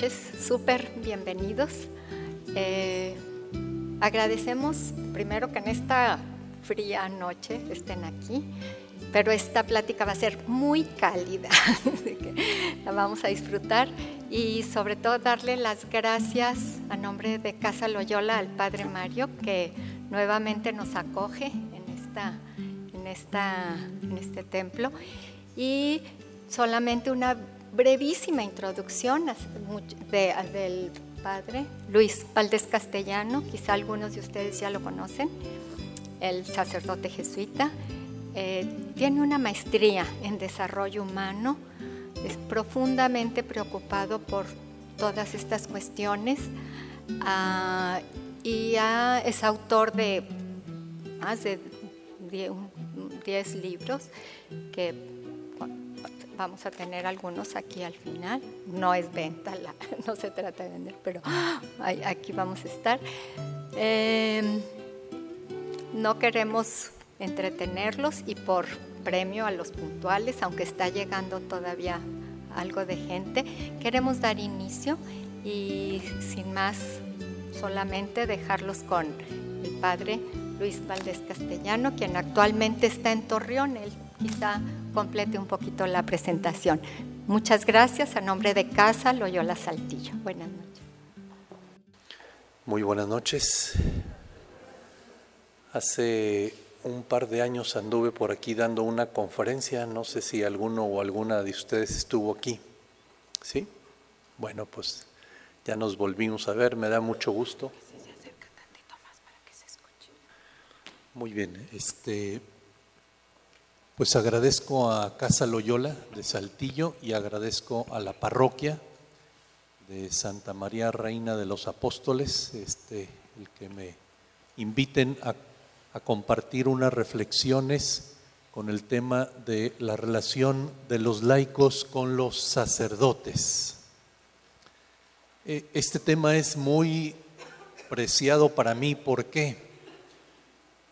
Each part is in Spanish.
noches, súper bienvenidos. Eh, agradecemos primero que en esta fría noche estén aquí, pero esta plática va a ser muy cálida, la vamos a disfrutar y sobre todo darle las gracias a nombre de Casa Loyola al Padre Mario que nuevamente nos acoge en, esta, en, esta, en este templo y solamente una brevísima introducción del padre Luis Valdés Castellano, quizá algunos de ustedes ya lo conocen, el sacerdote jesuita. Eh, tiene una maestría en desarrollo humano, es profundamente preocupado por todas estas cuestiones ah, y es autor de más de 10 libros que Vamos a tener algunos aquí al final. No es venta, no se trata de vender, pero aquí vamos a estar. Em, no queremos entretenerlos y por premio a los puntuales, aunque está llegando todavía algo de gente, queremos dar inicio y sin más solamente dejarlos con el padre Luis Valdés Castellano, quien actualmente está en Torreón. Él quizá complete un poquito la presentación. Muchas gracias a nombre de Casa Loyola Saltillo. Buenas noches. Muy buenas noches. Hace un par de años anduve por aquí dando una conferencia, no sé si alguno o alguna de ustedes estuvo aquí. ¿Sí? Bueno, pues ya nos volvimos a ver, me da mucho gusto. Muy bien, este pues agradezco a Casa Loyola de Saltillo y agradezco a la parroquia de Santa María Reina de los Apóstoles, este, el que me inviten a, compartir unas reflexiones con el tema de la relación de los laicos con los sacerdotes. E, este tema es muy preciado para mí, ¿por qué?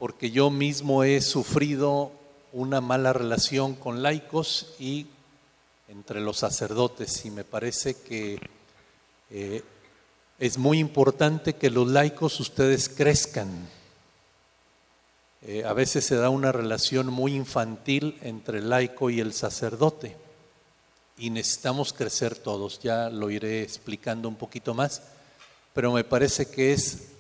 Porque yo mismo he sufrido una mala relación con laicos y entre los sacerdotes. Y me parece que eh, es muy importante que los laicos ustedes crezcan. Eh, a veces se da una relación muy infantil entre el laico y el sacerdote. Y necesitamos crecer todos, ya lo iré explicando un poquito más, pero me parece que es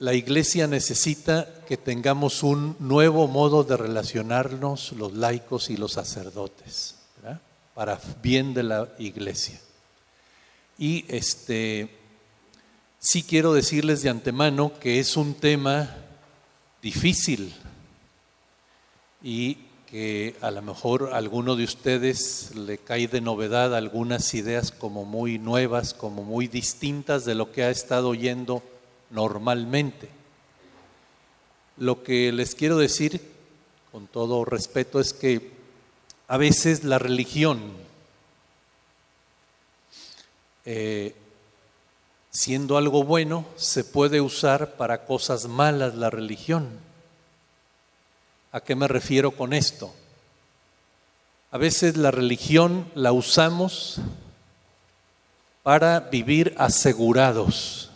la iglesia necesita que tengamos un nuevo modo de relacionarnos los laicos y los sacerdotes, para bien de la iglesia. Y este, sí quiero decirles de antemano que es un tema difícil y que a lo mejor a alguno de ustedes le cae de novedad algunas ideas como muy nuevas, como muy distintas de lo que ha estado oyendo normalmente. Lo que les quiero decir, con todo respeto, es que a veces la religión, eh, siendo algo bueno, se puede usar para cosas malas la religión. ¿A qué me refiero con esto? A veces la religión la usamos para vivir asegurados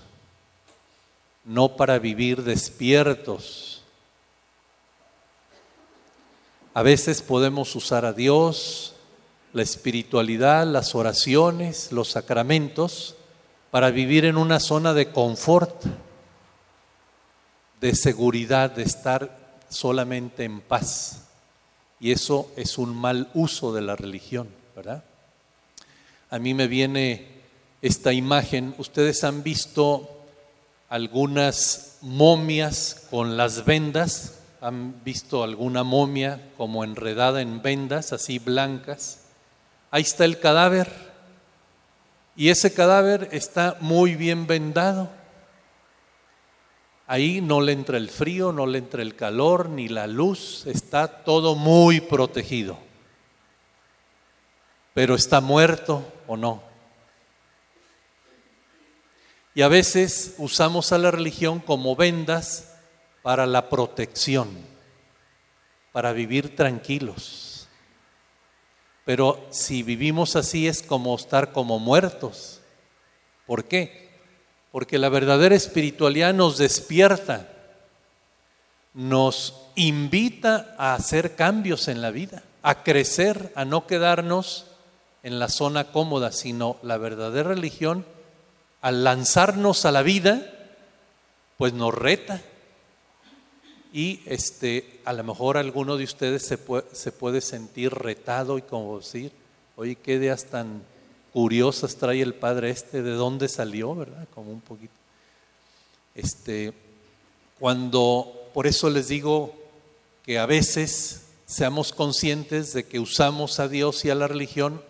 no para vivir despiertos. A veces podemos usar a Dios, la espiritualidad, las oraciones, los sacramentos, para vivir en una zona de confort, de seguridad, de estar solamente en paz. Y eso es un mal uso de la religión, ¿verdad? A mí me viene esta imagen, ustedes han visto algunas momias con las vendas. ¿Han visto alguna momia como enredada en vendas, así blancas? Ahí está el cadáver. Y ese cadáver está muy bien vendado. Ahí no le entra el frío, no le entra el calor, ni la luz. Está todo muy protegido. Pero está muerto o no. Y a veces usamos a la religión como vendas para la protección, para vivir tranquilos. Pero si vivimos así es como estar como muertos. ¿Por qué? Porque la verdadera espiritualidad nos despierta, nos invita a hacer cambios en la vida, a crecer, a no quedarnos en la zona cómoda, sino la verdadera religión, al lanzarnos a la vida, pues nos reta. Y este, a lo mejor alguno de ustedes se puede, se puede sentir retado y como decir, oye, qué ideas tan curiosas trae el padre este, de dónde salió, ¿verdad? Como un poquito. Este, cuando, por eso les digo que a veces seamos conscientes de que usamos a Dios y a la religión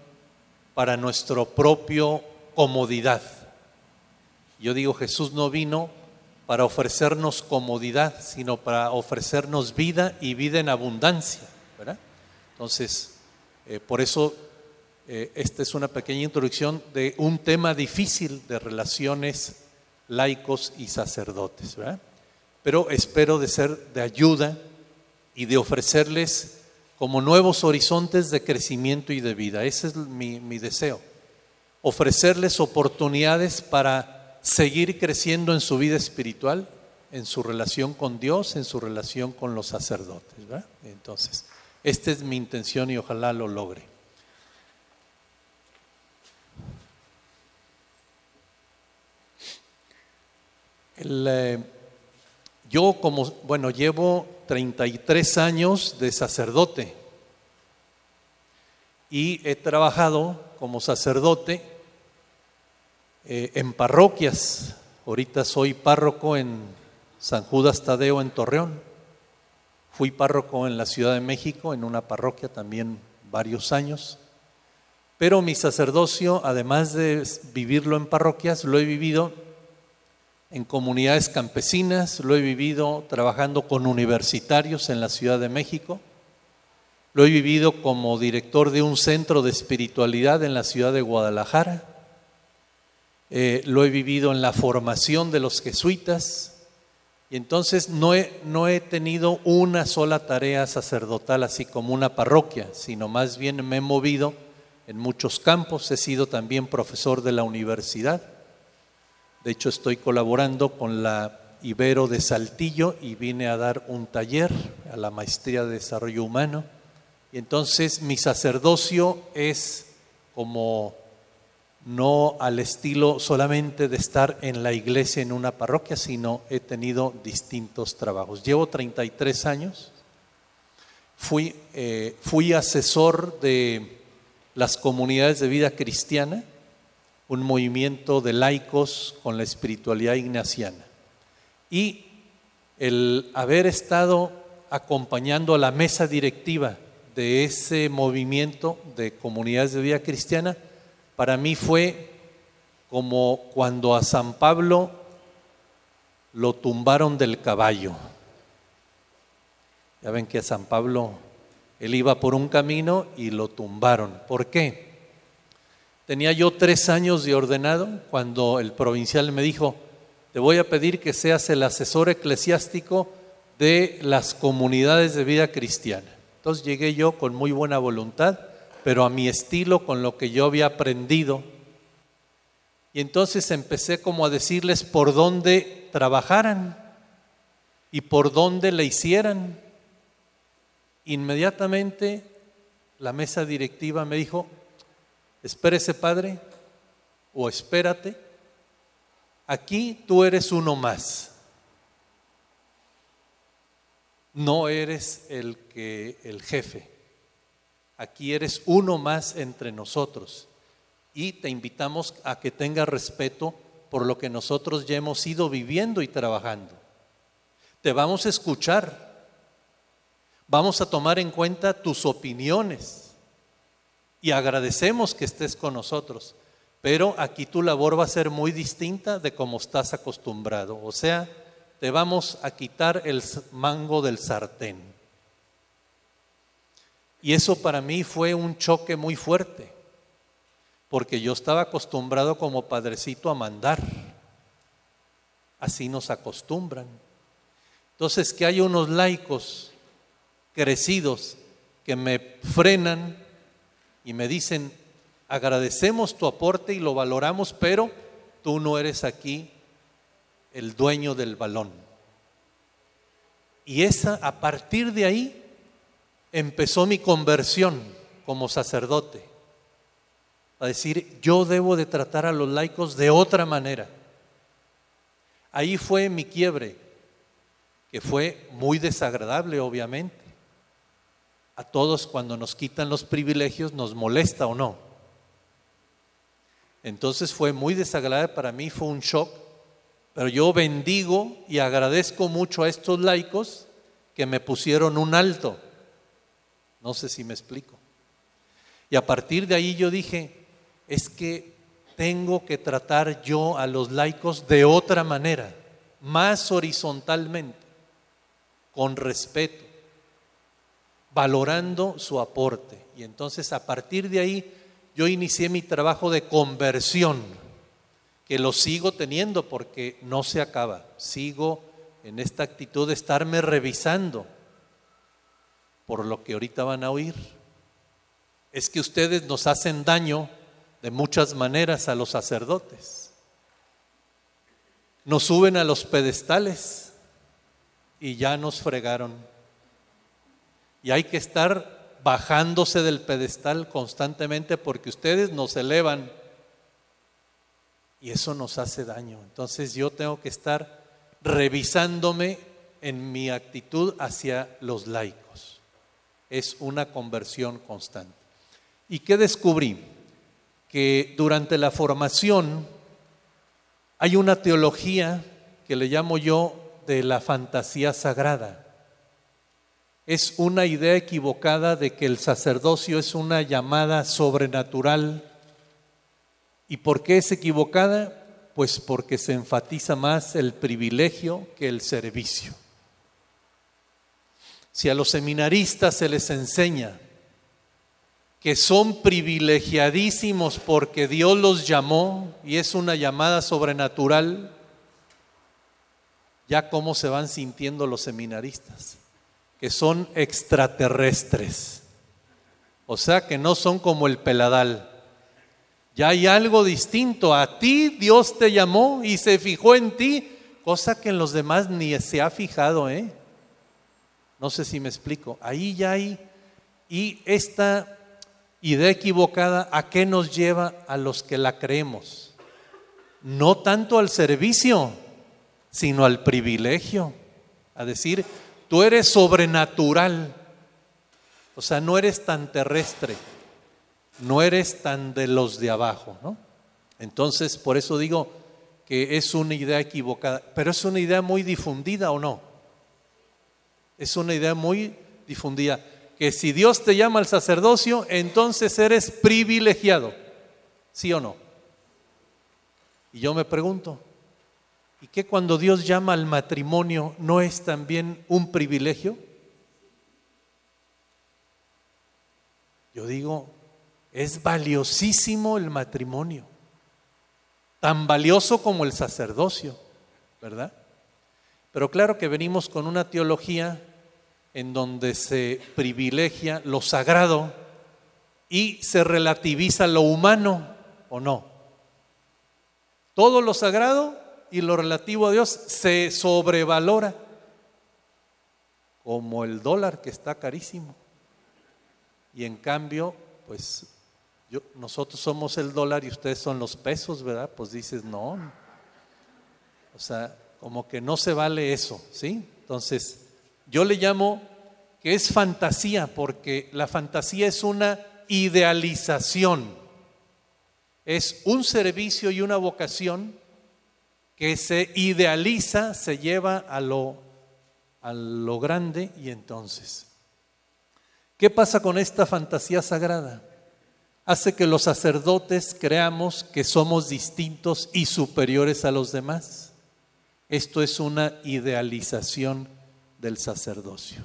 para nuestro propio comodidad. Yo digo, Jesús no vino para ofrecernos comodidad, sino para ofrecernos vida y vida en abundancia, ¿verdad? Entonces, eh, por eso eh, esta es una pequeña introducción de un tema difícil de relaciones laicos y sacerdotes, ¿verdad? Pero espero de ser de ayuda y de ofrecerles como nuevos horizontes de crecimiento y de vida. Ese es mi, mi deseo. Ofrecerles oportunidades para seguir creciendo en su vida espiritual, en su relación con Dios, en su relación con los sacerdotes. Entonces, esta es mi intención y ojalá lo logre. Eh, yo como, bueno, llevo 33 años de sacerdote y he trabajado como sacerdote eh, en parroquias. Ahorita soy párroco en San Judas Tadeo en Torreón. Fui párroco en la Ciudad de México, en una parroquia también varios años. Pero mi sacerdocio, además de vivirlo en parroquias, lo he vivido en comunidades campesinas, lo he vivido trabajando con universitarios en la Ciudad de México, lo he vivido como director de un centro de espiritualidad en la ciudad de Guadalajara, eh, lo he vivido en la formación de los jesuitas, y entonces no he, no he tenido una sola tarea sacerdotal así como una parroquia, sino más bien me he movido en muchos campos, he sido también profesor de la universidad de hecho, estoy colaborando con la Ibero de Saltillo y vine a dar un taller a la Maestría de Desarrollo Humano. Y entonces mi sacerdocio es como no al estilo solamente de estar en la iglesia en una parroquia, sino he tenido distintos trabajos. Llevo 33 años, fui, eh, fui asesor de las comunidades de vida cristiana un movimiento de laicos con la espiritualidad ignaciana. Y el haber estado acompañando a la mesa directiva de ese movimiento de comunidades de vida cristiana, para mí fue como cuando a San Pablo lo tumbaron del caballo. Ya ven que a San Pablo él iba por un camino y lo tumbaron. ¿Por qué? Tenía yo tres años de ordenado cuando el provincial me dijo, te voy a pedir que seas el asesor eclesiástico de las comunidades de vida cristiana. Entonces llegué yo con muy buena voluntad, pero a mi estilo, con lo que yo había aprendido. Y entonces empecé como a decirles por dónde trabajaran y por dónde le hicieran. Inmediatamente la mesa directiva me dijo, espérese Padre, o espérate, aquí tú eres uno más. No eres el que el jefe. Aquí eres uno más entre nosotros. Y te invitamos a que tengas respeto por lo que nosotros ya hemos ido viviendo y trabajando. Te vamos a escuchar. Vamos a tomar en cuenta tus opiniones y agradecemos que estés con nosotros. Pero aquí tu labor va a ser muy distinta de como estás acostumbrado. O sea, te vamos a quitar el mango del sartén. Y eso para mí fue un choque muy fuerte, porque yo estaba acostumbrado como padrecito a mandar. Así nos acostumbran. Entonces, que hay unos laicos crecidos que me frenan y me dicen, agradecemos tu aporte y lo valoramos, pero tú no eres aquí el dueño del balón. Y esa, a partir de ahí, empezó mi conversión como sacerdote. A decir, yo debo de tratar a los laicos de otra manera. Ahí fue mi quiebre, que fue muy desagradable, obviamente. A todos cuando nos quitan los privilegios nos molesta o no. Entonces fue muy desagradable para mí, fue un shock pero yo bendigo y agradezco mucho a estos laicos que me pusieron un alto. No sé si me explico. Y a partir de ahí yo dije, es que tengo que tratar yo a los laicos de otra manera, más horizontalmente, con respeto, valorando su aporte. Y entonces a partir de ahí yo inicié mi trabajo de conversión que lo sigo teniendo porque no se acaba. Sigo en esta actitud de estarme revisando por lo que ahorita van a oír. Es que ustedes nos hacen daño de muchas maneras a los sacerdotes. Nos suben a los pedestales y ya nos fregaron. Y hay que estar bajándose del pedestal constantemente porque ustedes nos elevan y eso nos hace daño. Entonces yo tengo que estar revisándome en mi actitud hacia los laicos. Es una conversión constante. ¿Y qué descubrí? Que durante la formación hay una teología que le llamo yo de la fantasía sagrada. Es una idea equivocada de que el sacerdocio es una llamada sobrenatural ¿Y por qué es equivocada? Pues porque se enfatiza más el privilegio que el servicio. Si a los seminaristas se les enseña que son privilegiadísimos porque Dios los llamó y es una llamada sobrenatural, ya cómo se van sintiendo los seminaristas, que son extraterrestres, o sea que no son como el peladal ya hay algo distinto. A ti Dios te llamó y se fijó en ti, cosa que en los demás ni se ha fijado, ¿eh? No sé si me explico. Ahí ya hay. Y esta idea equivocada, ¿a qué nos lleva a los que la creemos? No tanto al servicio, sino al privilegio. A decir, tú eres sobrenatural. O sea, no eres tan terrestre no eres tan de los de abajo, ¿no? Entonces, por eso digo que es una idea equivocada, pero es una idea muy difundida o no. Es una idea muy difundida, que si Dios te llama al sacerdocio, entonces eres privilegiado, ¿sí o no? Y yo me pregunto, ¿y qué cuando Dios llama al matrimonio no es también un privilegio? Yo digo, es valiosísimo el matrimonio, tan valioso como el sacerdocio, ¿verdad? Pero claro que venimos con una teología en donde se privilegia lo sagrado y se relativiza lo humano, ¿o no? Todo lo sagrado y lo relativo a Dios se sobrevalora, como el dólar que está carísimo. Y en cambio, pues nosotros somos el dólar y ustedes son los pesos, ¿verdad? Pues dices, no. O sea, como que no se vale eso, ¿sí? Entonces, yo le llamo que es fantasía, porque la fantasía es una idealización, es un servicio y una vocación que se idealiza, se lleva a lo, a lo grande y entonces, ¿qué pasa con esta fantasía sagrada? hace que los sacerdotes creamos que somos distintos y superiores a los demás. Esto es una idealización del sacerdocio.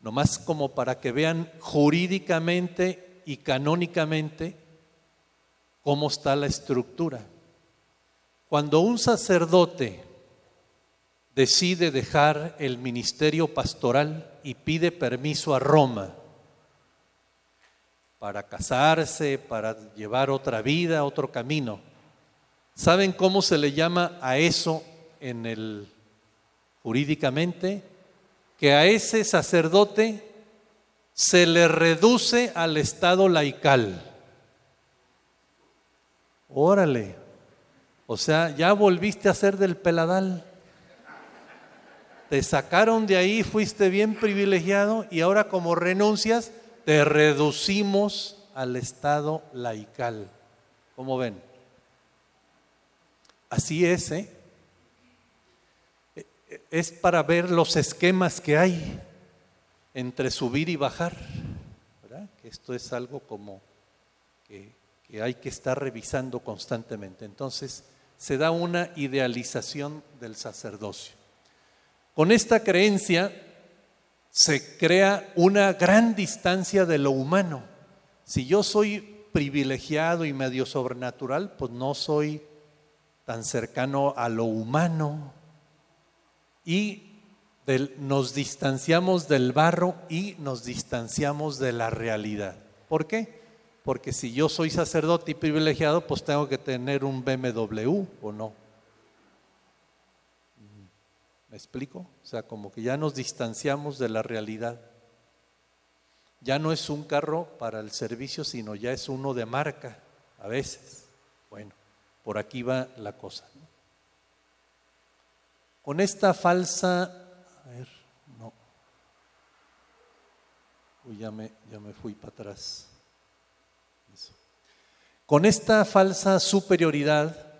Nomás como para que vean jurídicamente y canónicamente cómo está la estructura. Cuando un sacerdote decide dejar el ministerio pastoral y pide permiso a Roma para casarse, para llevar otra vida, otro camino. ¿Saben cómo se le llama a eso en el jurídicamente? Que a ese sacerdote se le reduce al estado laical. Órale. O sea, ya volviste a ser del peladal. Te sacaron de ahí, fuiste bien privilegiado y ahora como renuncias, te reducimos al estado laical. ¿Cómo ven? Así es, ¿eh? Es para ver los esquemas que hay entre subir y bajar. esto es algo como que, que hay que estar revisando constantemente. Entonces, se da una idealización del sacerdocio. Con esta creencia se crea una gran distancia de lo humano. Si yo soy privilegiado y medio sobrenatural, pues no soy tan cercano a lo humano. Y nos distanciamos del barro y nos distanciamos de la realidad. ¿Por qué? Porque si yo soy sacerdote y privilegiado, pues tengo que tener un BMW o no. ¿Me explico? O sea, como que ya nos distanciamos de la realidad. Ya no es un carro para el servicio, sino ya es uno de marca, a veces. Bueno, por aquí va la cosa. Con esta falsa, a ver, no. Uy, ya me, ya me fui para atrás. Con esta falsa superioridad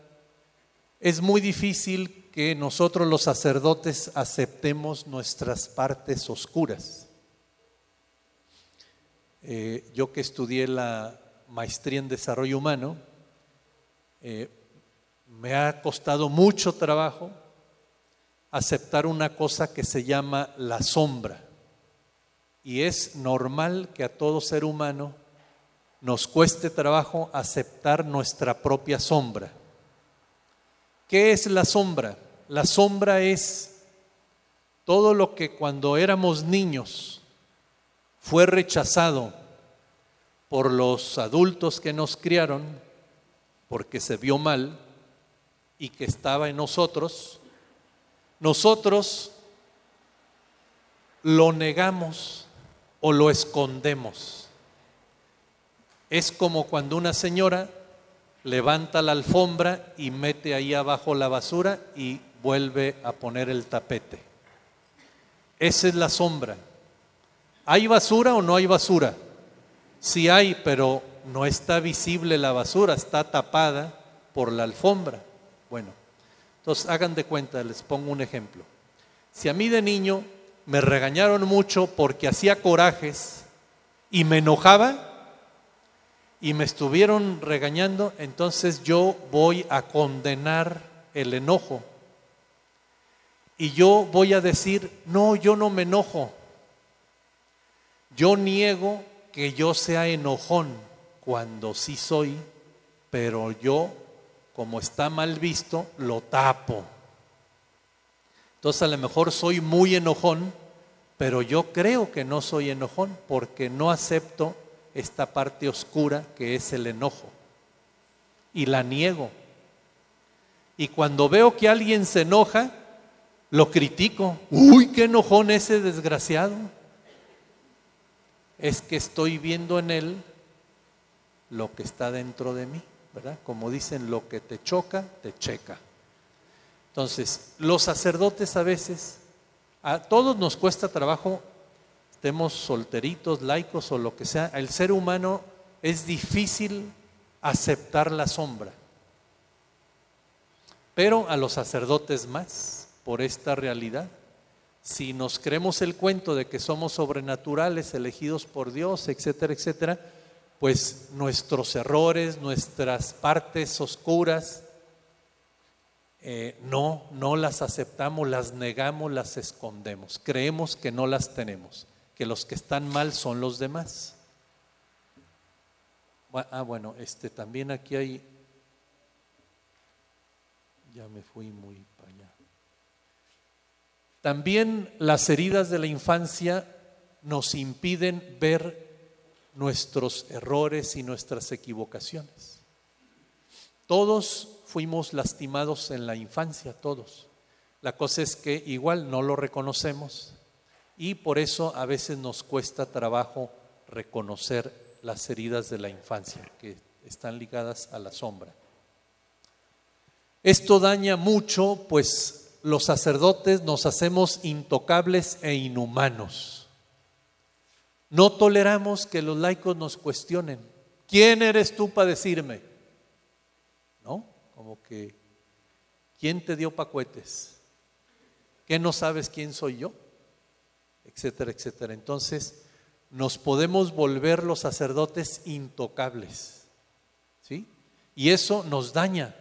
es muy difícil que nosotros los sacerdotes aceptemos nuestras partes oscuras. Eh, yo que estudié la maestría en desarrollo humano, eh, me ha costado mucho trabajo aceptar una cosa que se llama la sombra. Y es normal que a todo ser humano nos cueste trabajo aceptar nuestra propia sombra. ¿Qué es la sombra? La sombra es todo lo que cuando éramos niños fue rechazado por los adultos que nos criaron porque se vio mal y que estaba en nosotros, nosotros lo negamos o lo escondemos. Es como cuando una señora levanta la alfombra y mete ahí abajo la basura y vuelve a poner el tapete. Esa es la sombra. ¿Hay basura o no hay basura? Sí hay, pero no está visible la basura, está tapada por la alfombra. Bueno, entonces hagan de cuenta, les pongo un ejemplo. Si a mí de niño me regañaron mucho porque hacía corajes y me enojaba y me estuvieron regañando, entonces yo voy a condenar el enojo y yo voy a decir, no, yo no me enojo. Yo niego que yo sea enojón cuando sí soy, pero yo, como está mal visto, lo tapo. Entonces a lo mejor soy muy enojón, pero yo creo que no soy enojón porque no acepto esta parte oscura que es el enojo. Y la niego. Y cuando veo que alguien se enoja, lo critico. Uy, qué enojón ese desgraciado. Es que estoy viendo en él lo que está dentro de mí, Como dicen, lo que te choca, te checa. Entonces, los sacerdotes a veces, a todos nos cuesta trabajo, estemos solteritos, laicos o lo que sea, el ser humano es difícil aceptar la sombra. Pero a los sacerdotes más por esta realidad. Si nos creemos el cuento de que somos sobrenaturales, elegidos por Dios, etcétera, etcétera, pues nuestros errores, nuestras partes oscuras, eh, no, no las aceptamos, las negamos, las escondemos. Creemos que no las tenemos, que los que están mal son los demás. Ah, bueno, este también aquí hay. Ya me fui muy también las heridas de la infancia nos impiden ver nuestros errores y nuestras equivocaciones. Todos fuimos lastimados en la infancia, todos. La cosa es que igual no lo reconocemos y por eso a veces nos cuesta trabajo reconocer las heridas de la infancia que están ligadas a la sombra. Esto daña mucho, pues los sacerdotes nos hacemos intocables e inhumanos. No toleramos que los laicos nos cuestionen. ¿Quién eres tú para decirme? ¿No? Como que, ¿quién te dio pacuetes? ¿Qué no sabes quién soy yo? Etcétera, etcétera. Entonces, nos podemos volver los sacerdotes intocables. ¿Sí? Y eso nos daña,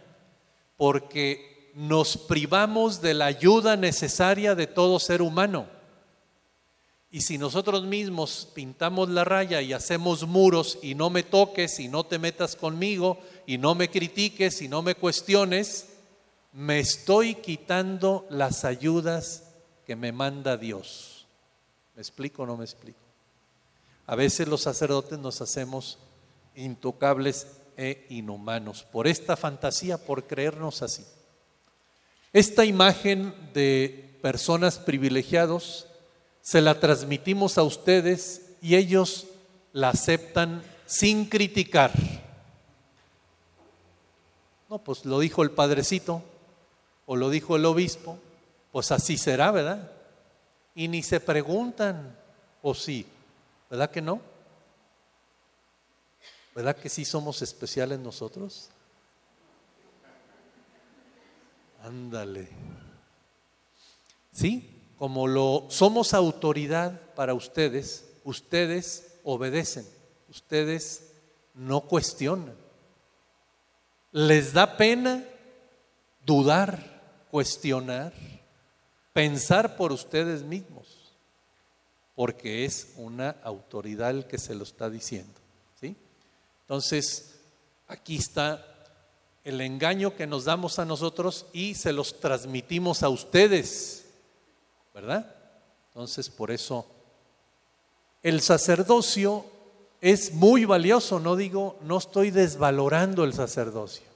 porque nos privamos de la ayuda necesaria de todo ser humano. Y si nosotros mismos pintamos la raya y hacemos muros y no me toques y no te metas conmigo y no me critiques y no me cuestiones, me estoy quitando las ayudas que me manda Dios. ¿Me explico o no me explico? A veces los sacerdotes nos hacemos intocables e inhumanos por esta fantasía, por creernos así. Esta imagen de personas privilegiados se la transmitimos a ustedes y ellos la aceptan sin criticar. No, pues lo dijo el padrecito o lo dijo el obispo, pues así será, ¿verdad? Y ni se preguntan, o sí. ¿Verdad que no? ¿Verdad que sí somos especiales nosotros? Ándale. Sí, como lo somos autoridad para ustedes, ustedes obedecen, ustedes no cuestionan. Les da pena dudar, cuestionar, pensar por ustedes mismos porque es una autoridad el que se lo está diciendo. ¿sí? Entonces, aquí está el engaño que nos damos a nosotros y se los transmitimos a ustedes, ¿verdad? Entonces, por eso, el sacerdocio es muy valioso, no digo, no estoy desvalorando el sacerdocio,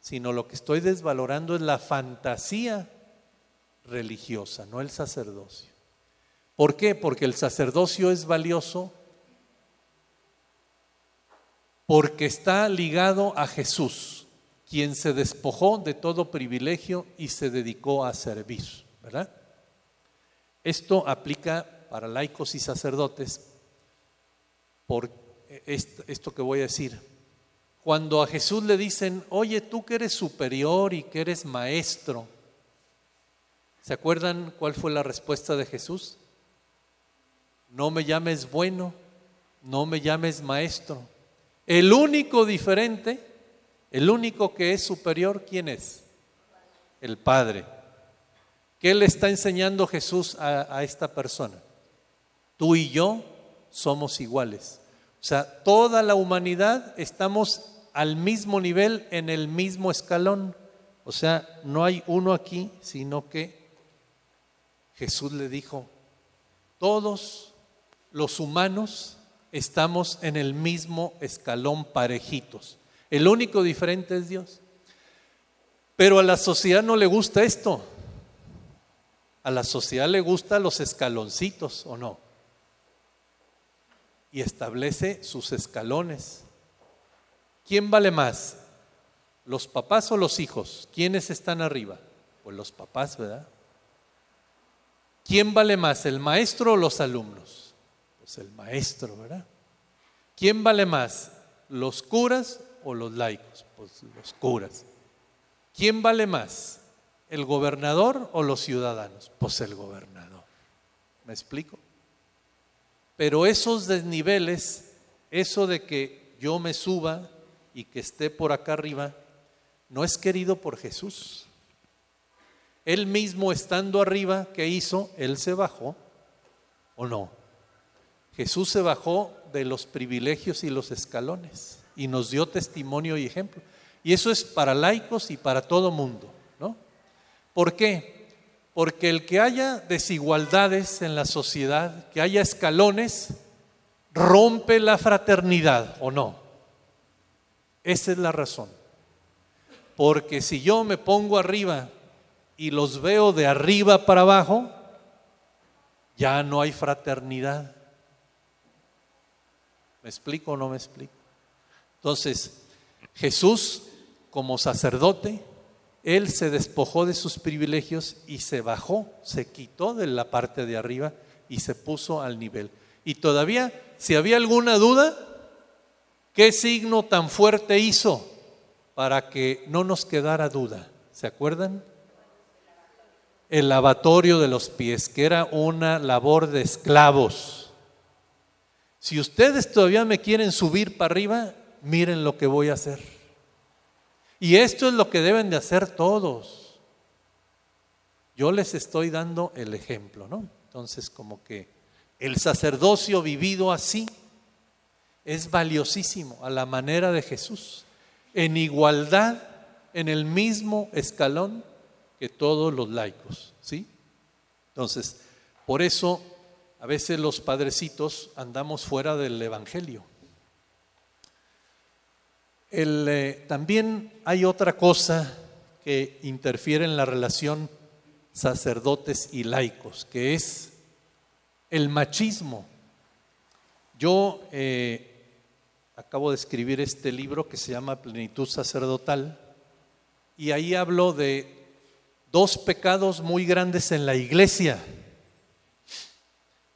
sino lo que estoy desvalorando es la fantasía religiosa, no el sacerdocio. ¿Por qué? Porque el sacerdocio es valioso porque está ligado a Jesús, quien se despojó de todo privilegio y se dedicó a servir, ¿verdad? Esto aplica para laicos y sacerdotes por esto que voy a decir. Cuando a Jesús le dicen, oye, tú que eres superior y que eres maestro, ¿se acuerdan cuál fue la respuesta de Jesús? no me llames bueno, no me llames maestro. El único diferente, el único que es superior, ¿quién es? El Padre. ¿Qué le está enseñando Jesús a, esta persona? Tú y yo somos iguales. O sea, toda la humanidad estamos al mismo nivel, en el mismo escalón. O sea, no hay uno aquí, sino que Jesús le dijo, todos los humanos estamos en el mismo escalón parejitos. El único diferente es Dios. Pero a la sociedad no le gusta esto. A la sociedad le gustan los escaloncitos, ¿o no? Y establece sus escalones. ¿Quién vale más? ¿Los papás o los hijos? ¿Quiénes están arriba? Pues los papás, ¿verdad? ¿Quién vale más, el maestro o los alumnos? Pues, el maestro, ¿verdad? ¿Quién vale más, los curas o los laicos? Pues los curas. ¿Quién vale más, el gobernador o los ciudadanos? Pues el gobernador. ¿Me explico? Pero esos desniveles, eso de que yo me suba y que esté por acá arriba, no es querido por Jesús. Él mismo estando arriba, ¿qué hizo? Él se bajó, ¿o no? Jesús se bajó de los privilegios y los escalones y nos dio testimonio y ejemplo. Y eso es para laicos y para todo mundo. ¿Por qué? Porque el que haya desigualdades en la sociedad, que haya escalones, rompe la fraternidad o no. Esa es la razón. Porque si yo me pongo arriba y los veo de arriba para abajo, ya no hay fraternidad. ¿Me explico o no me explico? Entonces, Jesús como sacerdote, él se despojó de sus privilegios y se bajó, se quitó de la parte de arriba y se puso al nivel. Y todavía, si había alguna duda, ¿qué signo tan fuerte hizo para que no nos quedara duda? ¿Se acuerdan? El lavatorio de los pies, que era una labor de esclavos. Si ustedes todavía me quieren subir para arriba, miren lo que voy a hacer. Y esto es lo que deben de hacer todos. Yo les estoy dando el ejemplo, ¿no? Entonces, como que el sacerdocio vivido así es valiosísimo a la manera de Jesús, en igualdad, en el mismo escalón que todos los laicos, ¿sí? Entonces, por eso a veces los padrecitos andamos fuera del Evangelio. Eh, también hay otra cosa que interfiere en la relación sacerdotes y laicos, que es el machismo. Yo eh, acabo de escribir este libro que se llama Plenitud Sacerdotal y ahí hablo de dos pecados muy grandes en la iglesia.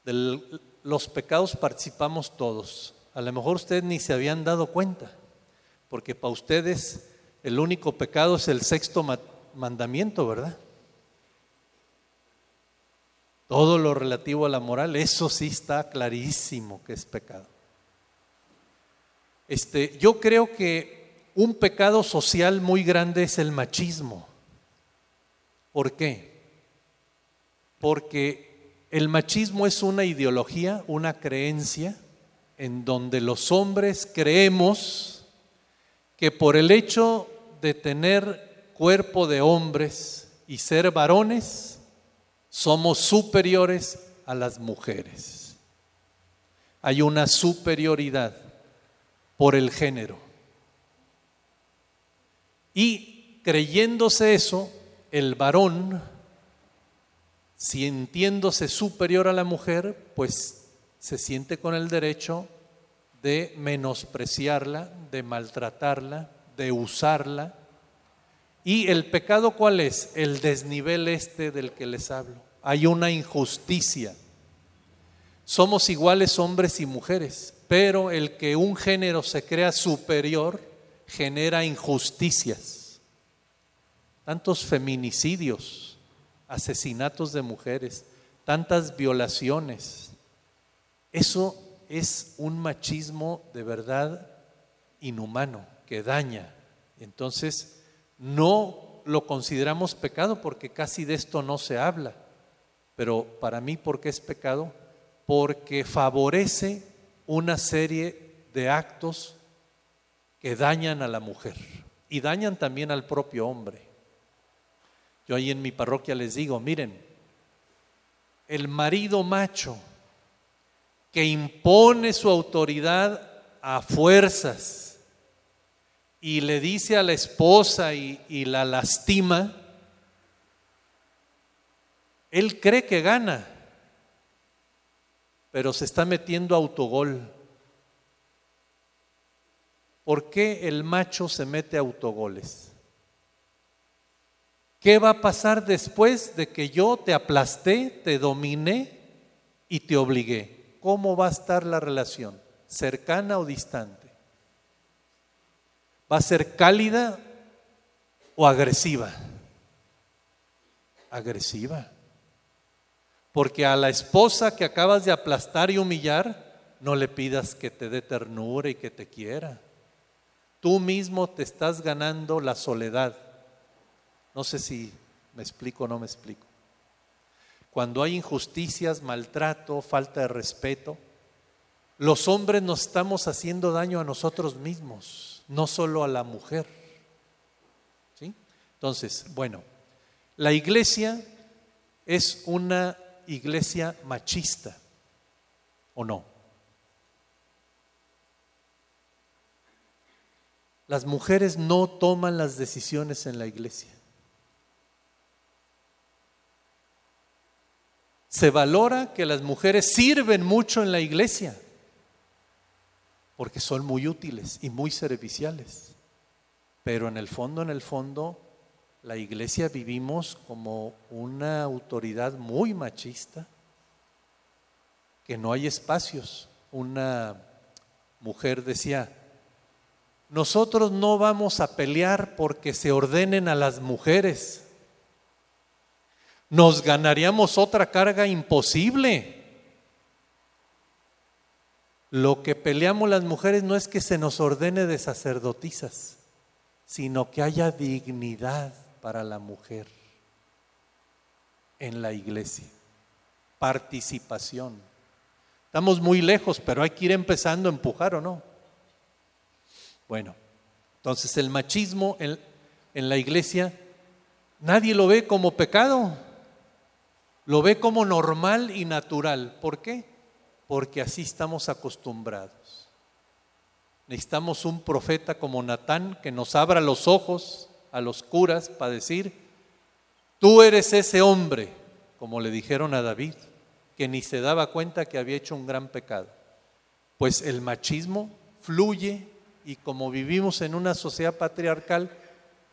De los pecados participamos todos. A lo mejor ustedes ni se habían dado cuenta porque para ustedes el único pecado es el sexto mandamiento, ¿verdad? Todo lo relativo a la moral, eso sí está clarísimo que es pecado. Este, yo creo que un pecado social muy grande es el machismo. ¿Por qué? Porque el machismo es una ideología, una creencia en donde los hombres creemos que por el hecho de tener cuerpo de hombres y ser varones, somos superiores a las mujeres. Hay una superioridad por el género. Y creyéndose eso, el varón, sintiéndose superior a la mujer, pues se siente con el derecho de menospreciarla, de maltratarla, de usarla. ¿Y el pecado cuál es? El desnivel este del que les hablo. Hay una injusticia. Somos iguales hombres y mujeres, pero el que un género se crea superior genera injusticias. Tantos feminicidios, asesinatos de mujeres, tantas violaciones. Eso es un machismo de verdad inhumano, que daña. Entonces, no lo consideramos pecado porque casi de esto no se habla. Pero para mí, ¿por qué es pecado? Porque favorece una serie de actos que dañan a la mujer y dañan también al propio hombre. Yo ahí en mi parroquia les digo, miren, el marido macho que impone su autoridad a fuerzas y le dice a la esposa y, la lastima, él cree que gana, pero se está metiendo autogol. ¿Por qué el macho se mete autogoles? ¿Qué va a pasar después de que yo te aplasté, te dominé y te obligué? ¿Cómo va a estar la relación? ¿Cercana o distante? ¿Va a ser cálida o agresiva? Agresiva. Porque a la esposa que acabas de aplastar y humillar, no le pidas que te dé ternura y que te quiera. Tú mismo te estás ganando la soledad. No sé si me explico o no me explico cuando hay injusticias, maltrato, falta de respeto, los hombres nos estamos haciendo daño a nosotros mismos, no solo a la mujer. ¿Sí? Entonces, bueno, la iglesia es una iglesia machista, ¿o no? Las mujeres no toman las decisiones en la iglesia. Se valora que las mujeres sirven mucho en la iglesia porque son muy útiles y muy serviciales. Pero en el fondo, en el fondo, la iglesia vivimos como una autoridad muy machista, que no hay espacios. Una mujer decía, nosotros no vamos a pelear porque se ordenen a las mujeres nos ganaríamos otra carga imposible. Lo que peleamos las mujeres no es que se nos ordene de sacerdotisas, sino que haya dignidad para la mujer en la iglesia. Participación. Estamos muy lejos, pero hay que ir empezando a empujar o no. Bueno, entonces el machismo en, en la iglesia nadie lo ve como pecado. Lo ve como normal y natural. ¿Por qué? Porque así estamos acostumbrados. Necesitamos un profeta como Natán que nos abra los ojos a los curas para decir, tú eres ese hombre, como le dijeron a David, que ni se daba cuenta que había hecho un gran pecado. Pues el machismo fluye y como vivimos en una sociedad patriarcal,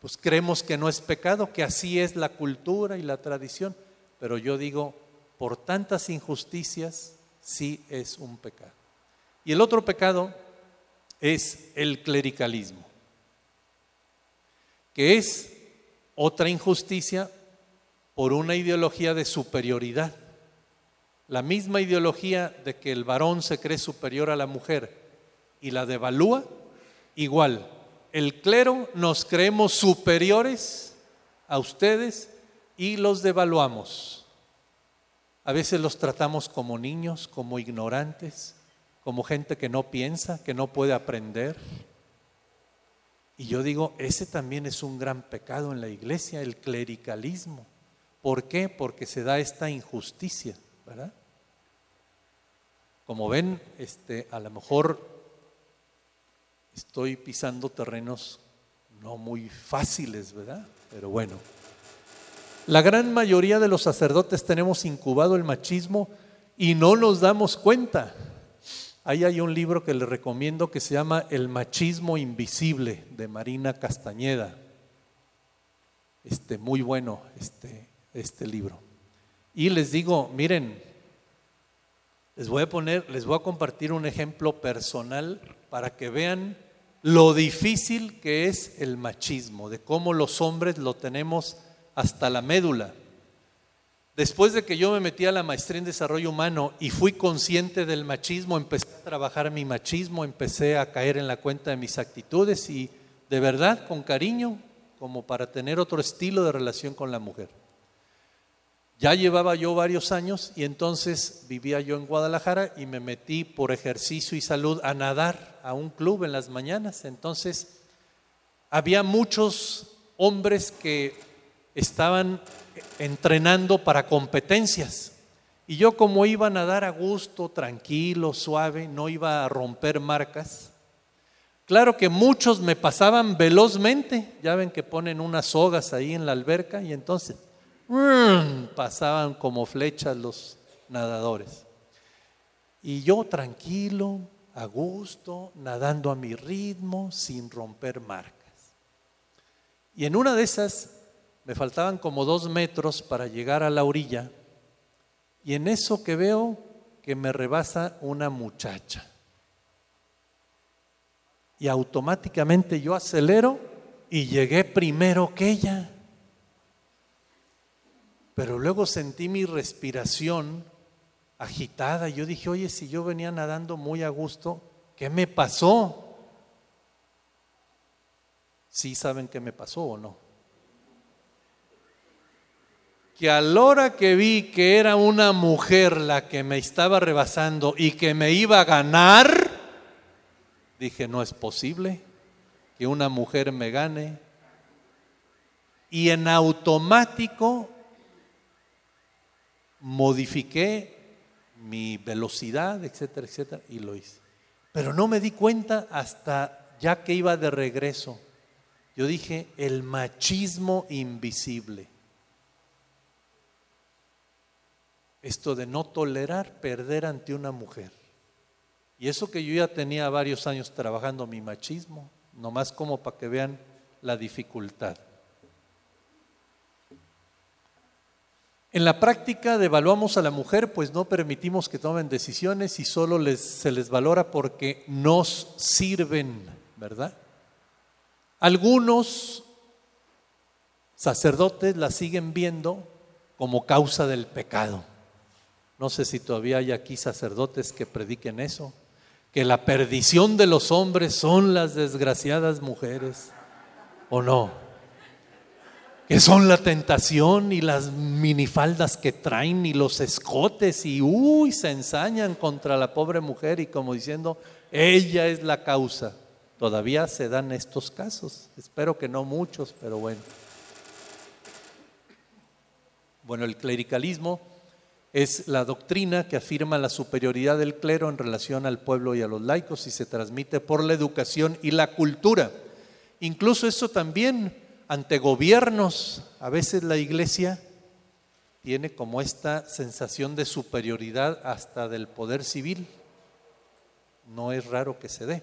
pues creemos que no es pecado, que así es la cultura y la tradición pero yo digo, por tantas injusticias, sí es un pecado. Y el otro pecado es el clericalismo, que es otra injusticia por una ideología de superioridad. La misma ideología de que el varón se cree superior a la mujer y la devalúa, igual. El clero nos creemos superiores a ustedes y los devaluamos. A veces los tratamos como niños, como ignorantes, como gente que no piensa, que no puede aprender. Y yo digo, ese también es un gran pecado en la iglesia, el clericalismo. ¿Por qué? Porque se da esta injusticia, ¿verdad? Como ven, este, a lo mejor estoy pisando terrenos no muy fáciles, ¿verdad? Pero bueno. La gran mayoría de los sacerdotes tenemos incubado el machismo y no nos damos cuenta. Ahí hay un libro que les recomiendo que se llama El machismo invisible de Marina Castañeda. Este, muy bueno este, este libro. Y les digo, miren, les voy a poner, les voy a compartir un ejemplo personal para que vean lo difícil que es el machismo, de cómo los hombres lo tenemos hasta la médula. Después de que yo me metí a la maestría en desarrollo humano y fui consciente del machismo, empecé a trabajar mi machismo, empecé a caer en la cuenta de mis actitudes y de verdad, con cariño, como para tener otro estilo de relación con la mujer. Ya llevaba yo varios años y entonces vivía yo en Guadalajara y me metí por ejercicio y salud a nadar a un club en las mañanas. Entonces había muchos hombres que estaban entrenando para competencias. Y yo como iba a nadar a gusto, tranquilo, suave, no iba a romper marcas. Claro que muchos me pasaban velozmente, ya ven que ponen unas sogas ahí en la alberca y entonces pasaban como flechas los nadadores. Y yo tranquilo, a gusto, nadando a mi ritmo, sin romper marcas. Y en una de esas me faltaban como dos metros para llegar a la orilla y en eso que veo que me rebasa una muchacha. Y automáticamente yo acelero y llegué primero que ella. Pero luego sentí mi respiración agitada. Yo dije, oye, si yo venía nadando muy a gusto, ¿qué me pasó? ¿Sí saben qué me pasó o no? Que a la hora que vi que era una mujer la que me estaba rebasando y que me iba a ganar, dije, no es posible que una mujer me gane. Y en automático modifiqué mi velocidad, etcétera, etcétera, y lo hice. Pero no me di cuenta hasta ya que iba de regreso, yo dije, el machismo invisible. Esto de no tolerar perder ante una mujer. Y eso que yo ya tenía varios años trabajando mi machismo, nomás como para que vean la dificultad. En la práctica devaluamos a la mujer, pues no permitimos que tomen decisiones y solo se les valora porque nos sirven, ¿verdad? Algunos sacerdotes la siguen viendo como causa del pecado. No sé si todavía hay aquí sacerdotes que prediquen eso, que la perdición de los hombres son las desgraciadas mujeres, ¿o no? que son la tentación y las minifaldas que traen y los escotes y uy, se ensañan contra la pobre mujer y como diciendo, ella es la causa. Todavía se dan estos casos, espero que no muchos, pero bueno. Bueno, el clericalismo es la doctrina que afirma la superioridad del clero en relación al pueblo y a los laicos y se transmite por la educación y la cultura. Incluso eso también ante gobiernos, a veces la iglesia tiene como esta sensación de superioridad hasta del poder civil. No es raro que se dé.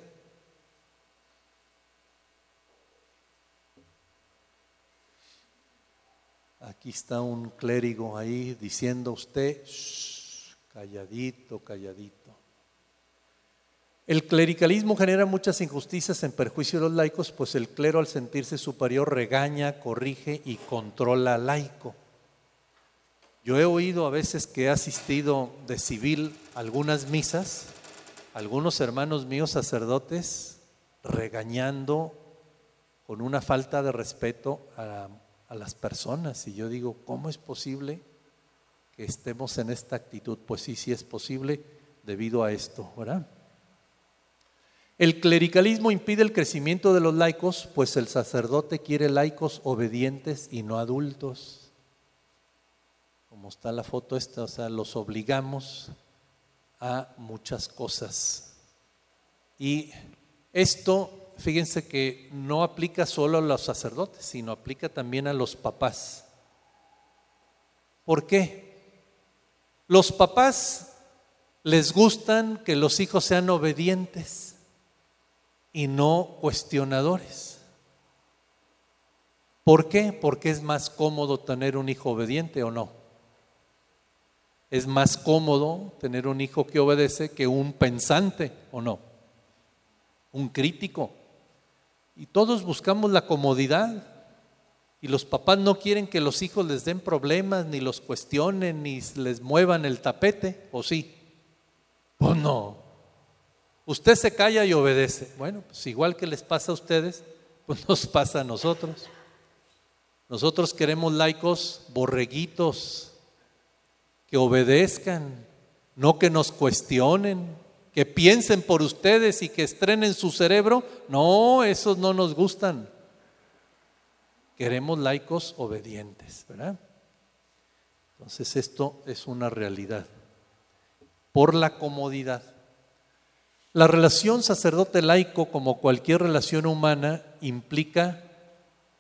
Aquí está un clérigo ahí diciendo usted, calladito, calladito. El clericalismo genera muchas injusticias en perjuicio de los laicos, pues el clero al sentirse superior regaña, corrige y controla al laico. Yo he oído a veces que he asistido de civil algunas misas, algunos hermanos míos sacerdotes regañando con una falta de respeto a, a las personas. Y yo digo, ¿cómo es posible que estemos en esta actitud? Pues sí, sí es posible debido a esto, ¿verdad? El clericalismo impide el crecimiento de los laicos, pues el sacerdote quiere laicos obedientes y no adultos. Como está la foto esta, o sea, los obligamos a muchas cosas. Y esto, fíjense que no aplica solo a los sacerdotes, sino aplica también a los papás. ¿Por qué? Los papás les gustan que los hijos sean obedientes y no cuestionadores. ¿Por qué? Porque es más cómodo tener un hijo obediente o no. Es más cómodo tener un hijo que obedece que un pensante o no. Un crítico. Y todos buscamos la comodidad. Y los papás no quieren que los hijos les den problemas, ni los cuestionen, ni les muevan el tapete, ¿o sí? Pues no, Usted se calla y obedece. Bueno, pues igual que les pasa a ustedes, pues nos pasa a nosotros. Nosotros queremos laicos borreguitos, que obedezcan, no que nos cuestionen, que piensen por ustedes y que estrenen su cerebro. No, esos no nos gustan. Queremos laicos obedientes, ¿verdad? Entonces esto es una realidad. Por la comodidad. La relación sacerdote-laico, como cualquier relación humana, implica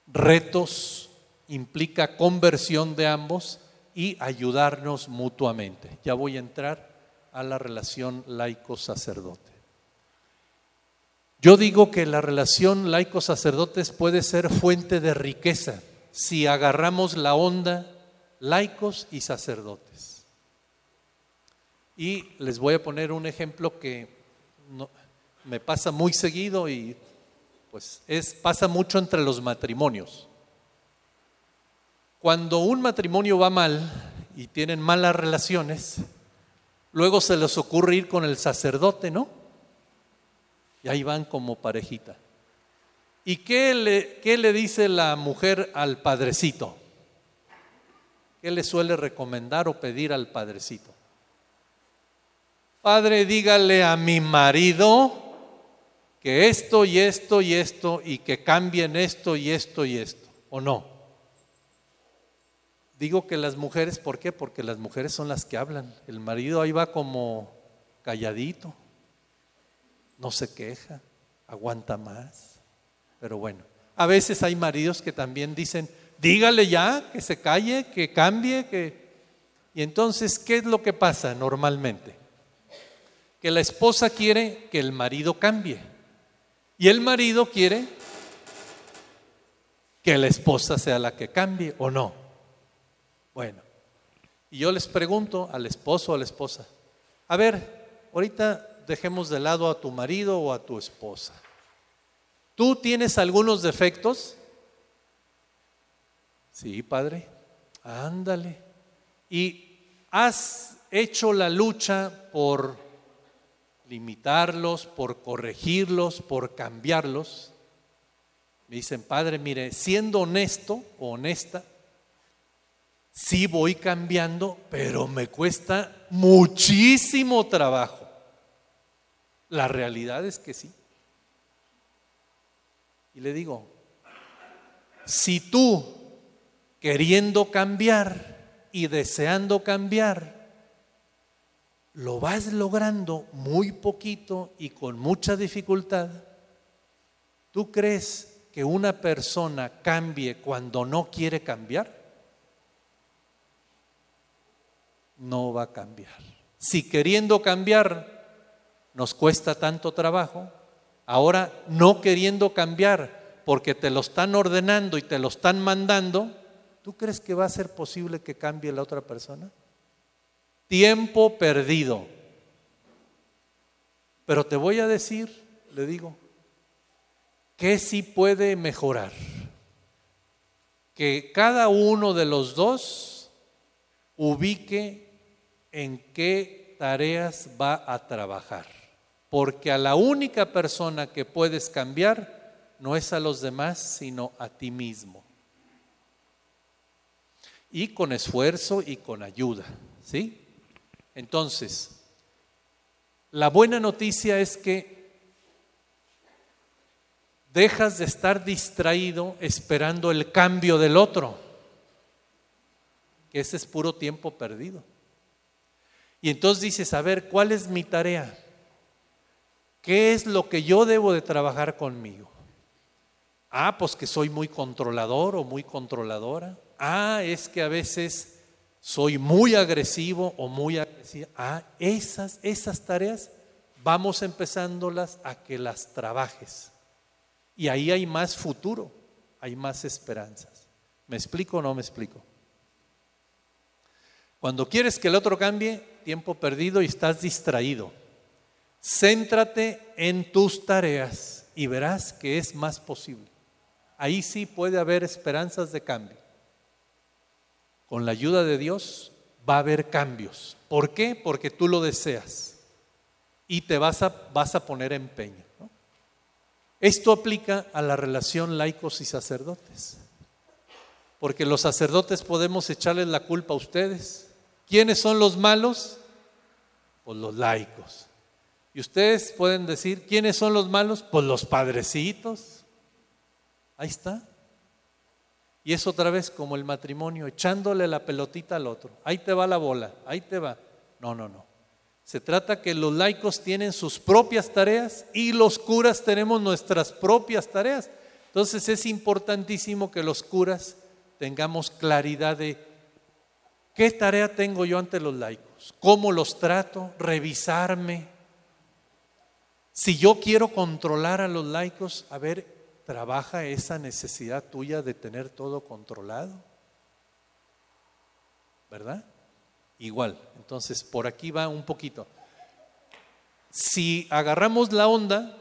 retos, implica conversión de ambos y ayudarnos mutuamente. Ya voy a entrar a la relación laico-sacerdote. Yo digo que la relación laico-sacerdotes puede ser fuente de riqueza si agarramos la onda laicos y sacerdotes. Y les voy a poner un ejemplo que me pasa muy seguido y pues es, pasa mucho entre los matrimonios. Cuando un matrimonio va mal y tienen malas relaciones, luego se les ocurre ir con el sacerdote, ¿no? Y ahí van como parejita. ¿Y qué le, qué le dice la mujer al padrecito? ¿Qué le suele recomendar o pedir al padrecito? Padre, dígale a mi marido que esto y esto y esto y que cambien esto y esto y esto, ¿o no? Digo que las mujeres, ¿por qué? Porque las mujeres son las que hablan. El marido ahí va como calladito, no se queja. aguanta más. Pero bueno, a veces hay maridos que también dicen, dígale ya, que se calle, que cambie, que... Y entonces, ¿qué es lo que pasa normalmente? Que la esposa quiere que el marido cambie. Y el marido quiere que la esposa sea la que cambie o no. Bueno, y yo les pregunto al esposo o a la esposa, a ver, ahorita dejemos de lado a tu marido o a tu esposa. ¿Tú tienes algunos defectos? Sí, padre. Ándale. ¿Y has hecho la lucha por limitarlos, por corregirlos, por cambiarlos? Me dicen, padre, mire, siendo honesto o honesta, sí voy cambiando, pero me cuesta muchísimo trabajo. La realidad es que sí. Y le digo, si tú queriendo cambiar y deseando cambiar, lo vas logrando muy poquito y con mucha dificultad, ¿tú crees que una persona cambie cuando no quiere cambiar? No va a cambiar. Si queriendo cambiar nos cuesta tanto trabajo, ahora no queriendo cambiar porque te lo están ordenando y te lo están mandando, ¿tú crees que va a ser posible que cambie la otra persona? Tiempo perdido. Pero te voy a decir, le digo, que sí puede mejorar. Que cada uno de los dos ubique en qué tareas va a trabajar. Porque a la única persona que puedes cambiar no es a los demás, sino a ti mismo. Y con esfuerzo y con ayuda, ¿sí? Entonces, la buena noticia es que dejas de estar distraído esperando el cambio del otro, que ese es puro tiempo perdido. Y entonces dices, a ver, ¿cuál es mi tarea? ¿Qué es lo que yo debo de trabajar conmigo? Ah, pues que soy muy controlador o muy controladora. Ah, es que a veces soy muy agresivo o muy agresiva. Ah, esas, esas tareas vamos empezándolas a que las trabajes. Y ahí hay más futuro, hay más esperanzas. ¿Me explico o no me explico? Cuando quieres que el otro cambie, tiempo perdido y estás distraído. Céntrate en tus tareas y verás que es más posible. Ahí sí puede haber esperanzas de cambio. Con la ayuda de Dios va a haber cambios. ¿Por qué? Porque tú lo deseas y te vas a, vas a poner empeño. Esto aplica a la relación laicos y sacerdotes. Porque los sacerdotes podemos echarles la culpa a ustedes. ¿Quiénes son los malos? Pues los laicos. Y ustedes pueden decir, ¿quiénes son los malos? Pues los padrecitos. Ahí está. Y es otra vez como el matrimonio, echándole la pelotita al otro. Ahí te va la bola, ahí te va. No, no, no. Se trata que los laicos tienen sus propias tareas y los curas tenemos nuestras propias tareas. Entonces es importantísimo que los curas tengamos claridad de qué tarea tengo yo ante los laicos, cómo los trato, revisarme, si yo quiero controlar a los laicos, a ver, trabaja esa necesidad tuya de tener todo controlado. ¿Verdad? Igual. Entonces, por aquí va un poquito. Si agarramos la onda,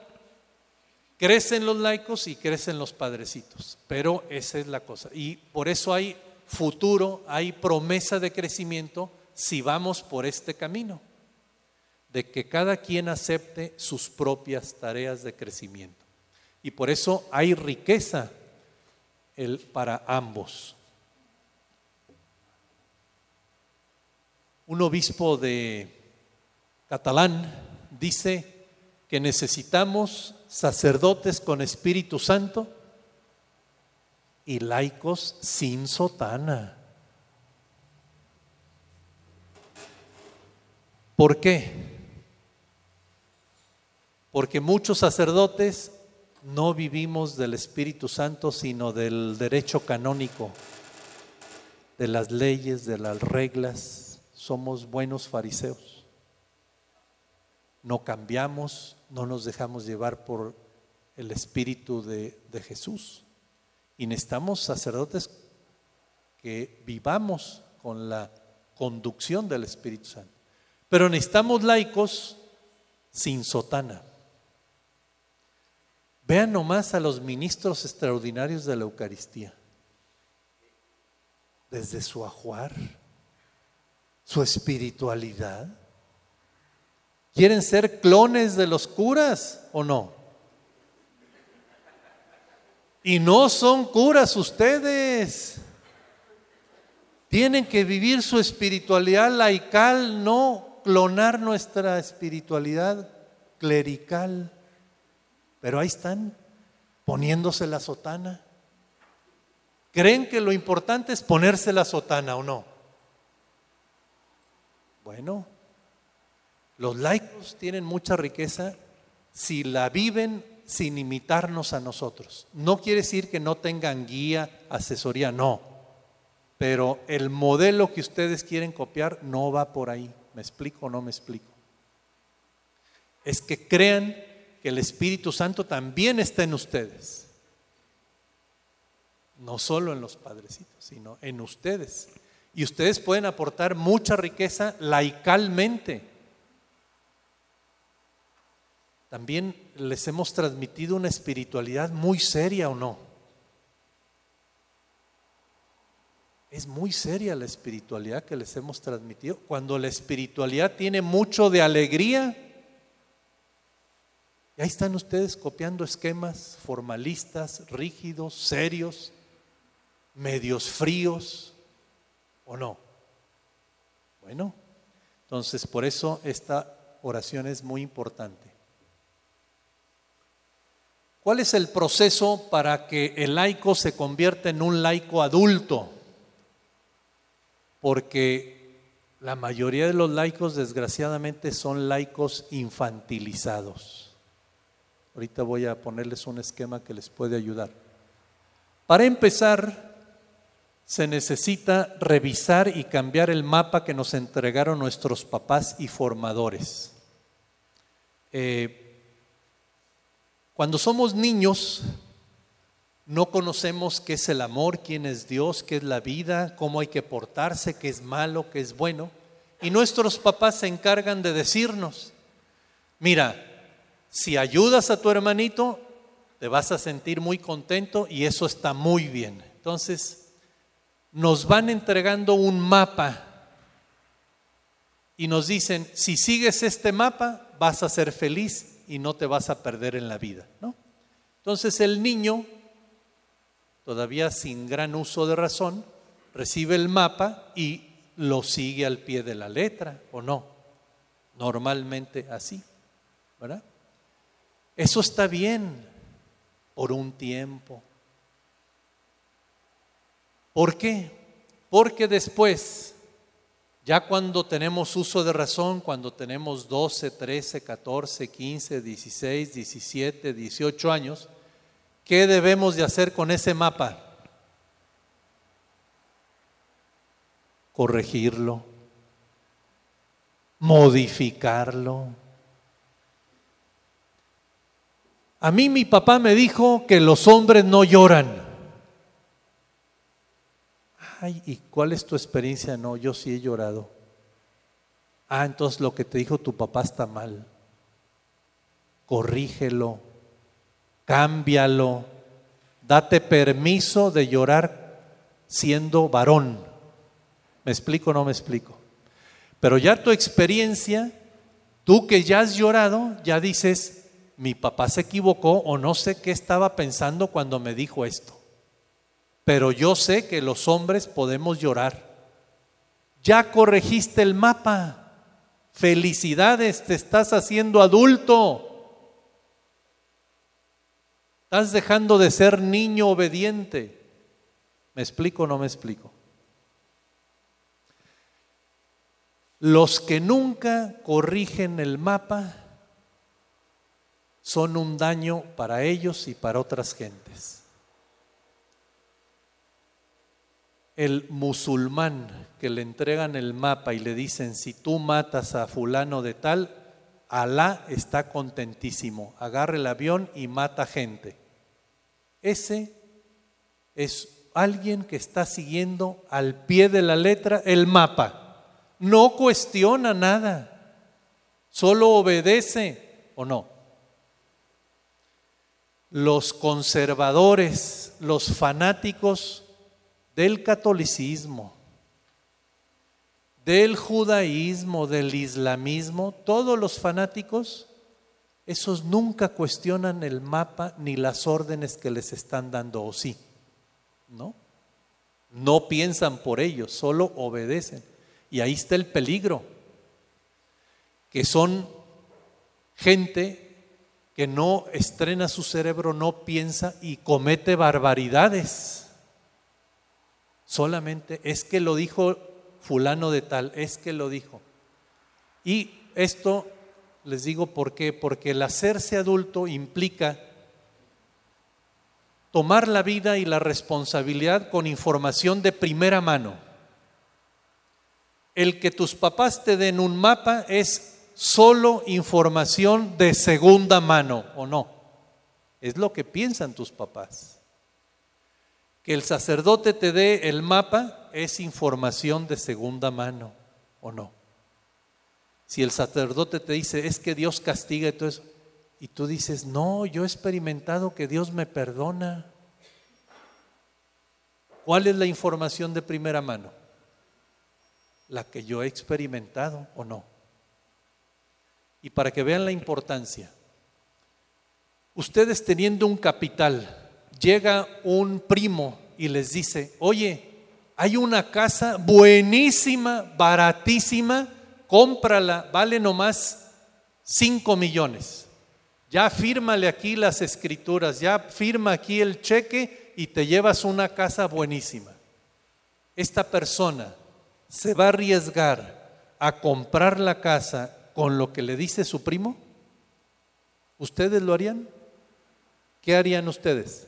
crecen los laicos y crecen los padrecitos. Pero esa es la cosa. Y por eso hay futuro, hay promesa de crecimiento si vamos por este camino de que cada quien acepte sus propias tareas de crecimiento. Y por eso hay riqueza para ambos. Un obispo de catalán dice que necesitamos sacerdotes con Espíritu Santo y laicos sin sotana. ¿Por qué? porque muchos sacerdotes no vivimos del Espíritu Santo, sino del derecho canónico, de las leyes, de las reglas. Somos buenos fariseos. No cambiamos, no nos dejamos llevar por el Espíritu de, de Jesús. Y necesitamos sacerdotes que vivamos con la conducción del Espíritu Santo. Pero necesitamos laicos sin sotana. Vean nomás a los ministros extraordinarios de la Eucaristía. Desde su ajuar, su espiritualidad. ¿Quieren ser clones de los curas o no? Y no son curas ustedes. Tienen que vivir su espiritualidad laical, no clonar nuestra espiritualidad clerical. Pero ahí están, poniéndose la sotana. ¿Creen que lo importante es ponerse la sotana o no? Bueno, los laicos tienen mucha riqueza si la viven sin imitarnos a nosotros. No quiere decir que no tengan guía, asesoría, no. Pero el modelo que ustedes quieren copiar no va por ahí. ¿Me explico o no me explico? Es que crean que el Espíritu Santo también está en ustedes. No solo en los padrecitos, sino en ustedes. Y ustedes pueden aportar mucha riqueza laicalmente. También les hemos transmitido una espiritualidad muy seria o no. Es muy seria la espiritualidad que les hemos transmitido. Cuando la espiritualidad tiene mucho de alegría, ahí están ustedes copiando esquemas formalistas, rígidos, serios, medios fríos, ¿o no? Bueno, entonces por eso esta oración es muy importante. ¿Cuál es el proceso para que el laico se convierta en un laico adulto? Porque la mayoría de los laicos desgraciadamente son laicos infantilizados. Ahorita voy a ponerles un esquema que les puede ayudar. Para empezar, se necesita revisar y cambiar el mapa que nos entregaron nuestros papás y formadores. Eh, cuando somos niños, no conocemos qué es el amor, quién es Dios, qué es la vida, cómo hay que portarse, qué es malo, qué es bueno. Y nuestros papás se encargan de decirnos, mira, si ayudas a tu hermanito, te vas a sentir muy contento y eso está muy bien. Entonces, nos van entregando un mapa y nos dicen, si sigues este mapa, vas a ser feliz y no te vas a perder en la vida, ¿no? Entonces el niño, todavía sin gran uso de razón, recibe el mapa y lo sigue al pie de la letra, ¿o no? Normalmente así, ¿verdad? Eso está bien por un tiempo. ¿Por qué? Porque después, ya cuando tenemos uso de razón, cuando tenemos 12, 13, 14, 15, 16, 17, 18 años, ¿qué debemos de hacer con ese mapa? Corregirlo, modificarlo A mí mi papá me dijo que los hombres no lloran. Ay, ¿y cuál es tu experiencia? No, yo sí he llorado. Ah, entonces lo que te dijo tu papá está mal. Corrígelo, cámbialo, date permiso de llorar siendo varón. ¿Me explico o no me explico? Pero ya tu experiencia, tú que ya has llorado, ya dices, mi papá se equivocó o no sé qué estaba pensando cuando me dijo esto. Pero yo sé que los hombres podemos llorar. Ya corregiste el mapa. Felicidades, te estás haciendo adulto. Estás dejando de ser niño obediente. ¿Me explico o no me explico? Los que nunca corrigen el mapa son un daño para ellos y para otras gentes. El musulmán que le entregan el mapa y le dicen, si tú matas a fulano de tal, Alá está contentísimo, agarra el avión y mata gente. Ese es alguien que está siguiendo al pie de la letra el mapa. No cuestiona nada, solo obedece o no. Los conservadores, los fanáticos del catolicismo, del judaísmo, del islamismo, todos los fanáticos, esos nunca cuestionan el mapa ni las órdenes que les están dando, o sí, ¿no? No piensan por ellos, solo obedecen. Y ahí está el peligro, que son gente que no estrena su cerebro, no piensa y comete barbaridades. Solamente es que lo dijo fulano de tal, es que lo dijo. Y esto les digo por qué, porque el hacerse adulto implica tomar la vida y la responsabilidad con información de primera mano. El que tus papás te den un mapa es solo información de segunda mano, ¿o no? Es lo que piensan tus papás. Que el sacerdote te dé el mapa es información de segunda mano, ¿o no? Si el sacerdote te dice, es que Dios castiga eso, y tú dices, no, yo he experimentado que Dios me perdona. ¿Cuál es la información de primera mano? La que yo he experimentado o no. Y para que vean la importancia, ustedes teniendo un capital, llega un primo y les dice, oye, hay una casa buenísima, baratísima, cómprala, vale nomás 5 millones. Ya fírmale aquí las escrituras, ya firma aquí el cheque y te llevas una casa buenísima. Esta persona se va a arriesgar a comprar la casa con lo que le dice su primo. ¿Ustedes lo harían? ¿Qué harían ustedes?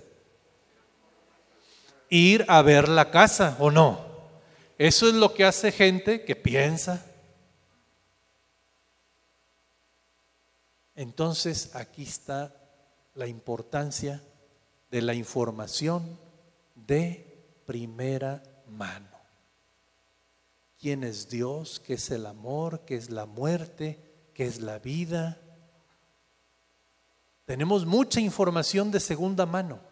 Ir a ver la casa o no. Eso es lo que hace gente que piensa. Entonces aquí está la importancia de la información de primera mano. ¿Quién es Dios? ¿Qué es el amor? ¿Qué es la muerte? ¿Qué es la vida? Tenemos mucha información de segunda mano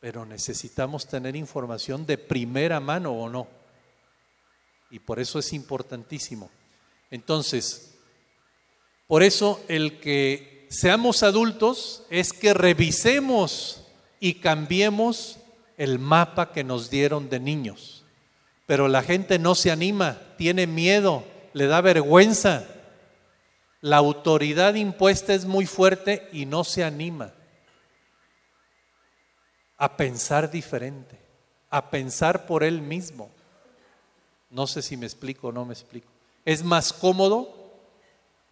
pero necesitamos tener información de primera mano o no. Y por eso es importantísimo. Entonces, por eso el que seamos adultos es que revisemos y cambiemos el mapa que nos dieron de niños. Pero la gente no se anima, tiene miedo, le da vergüenza. La autoridad impuesta es muy fuerte y no se anima a pensar diferente, a pensar por él mismo. No sé si me explico o no me explico. Es más cómodo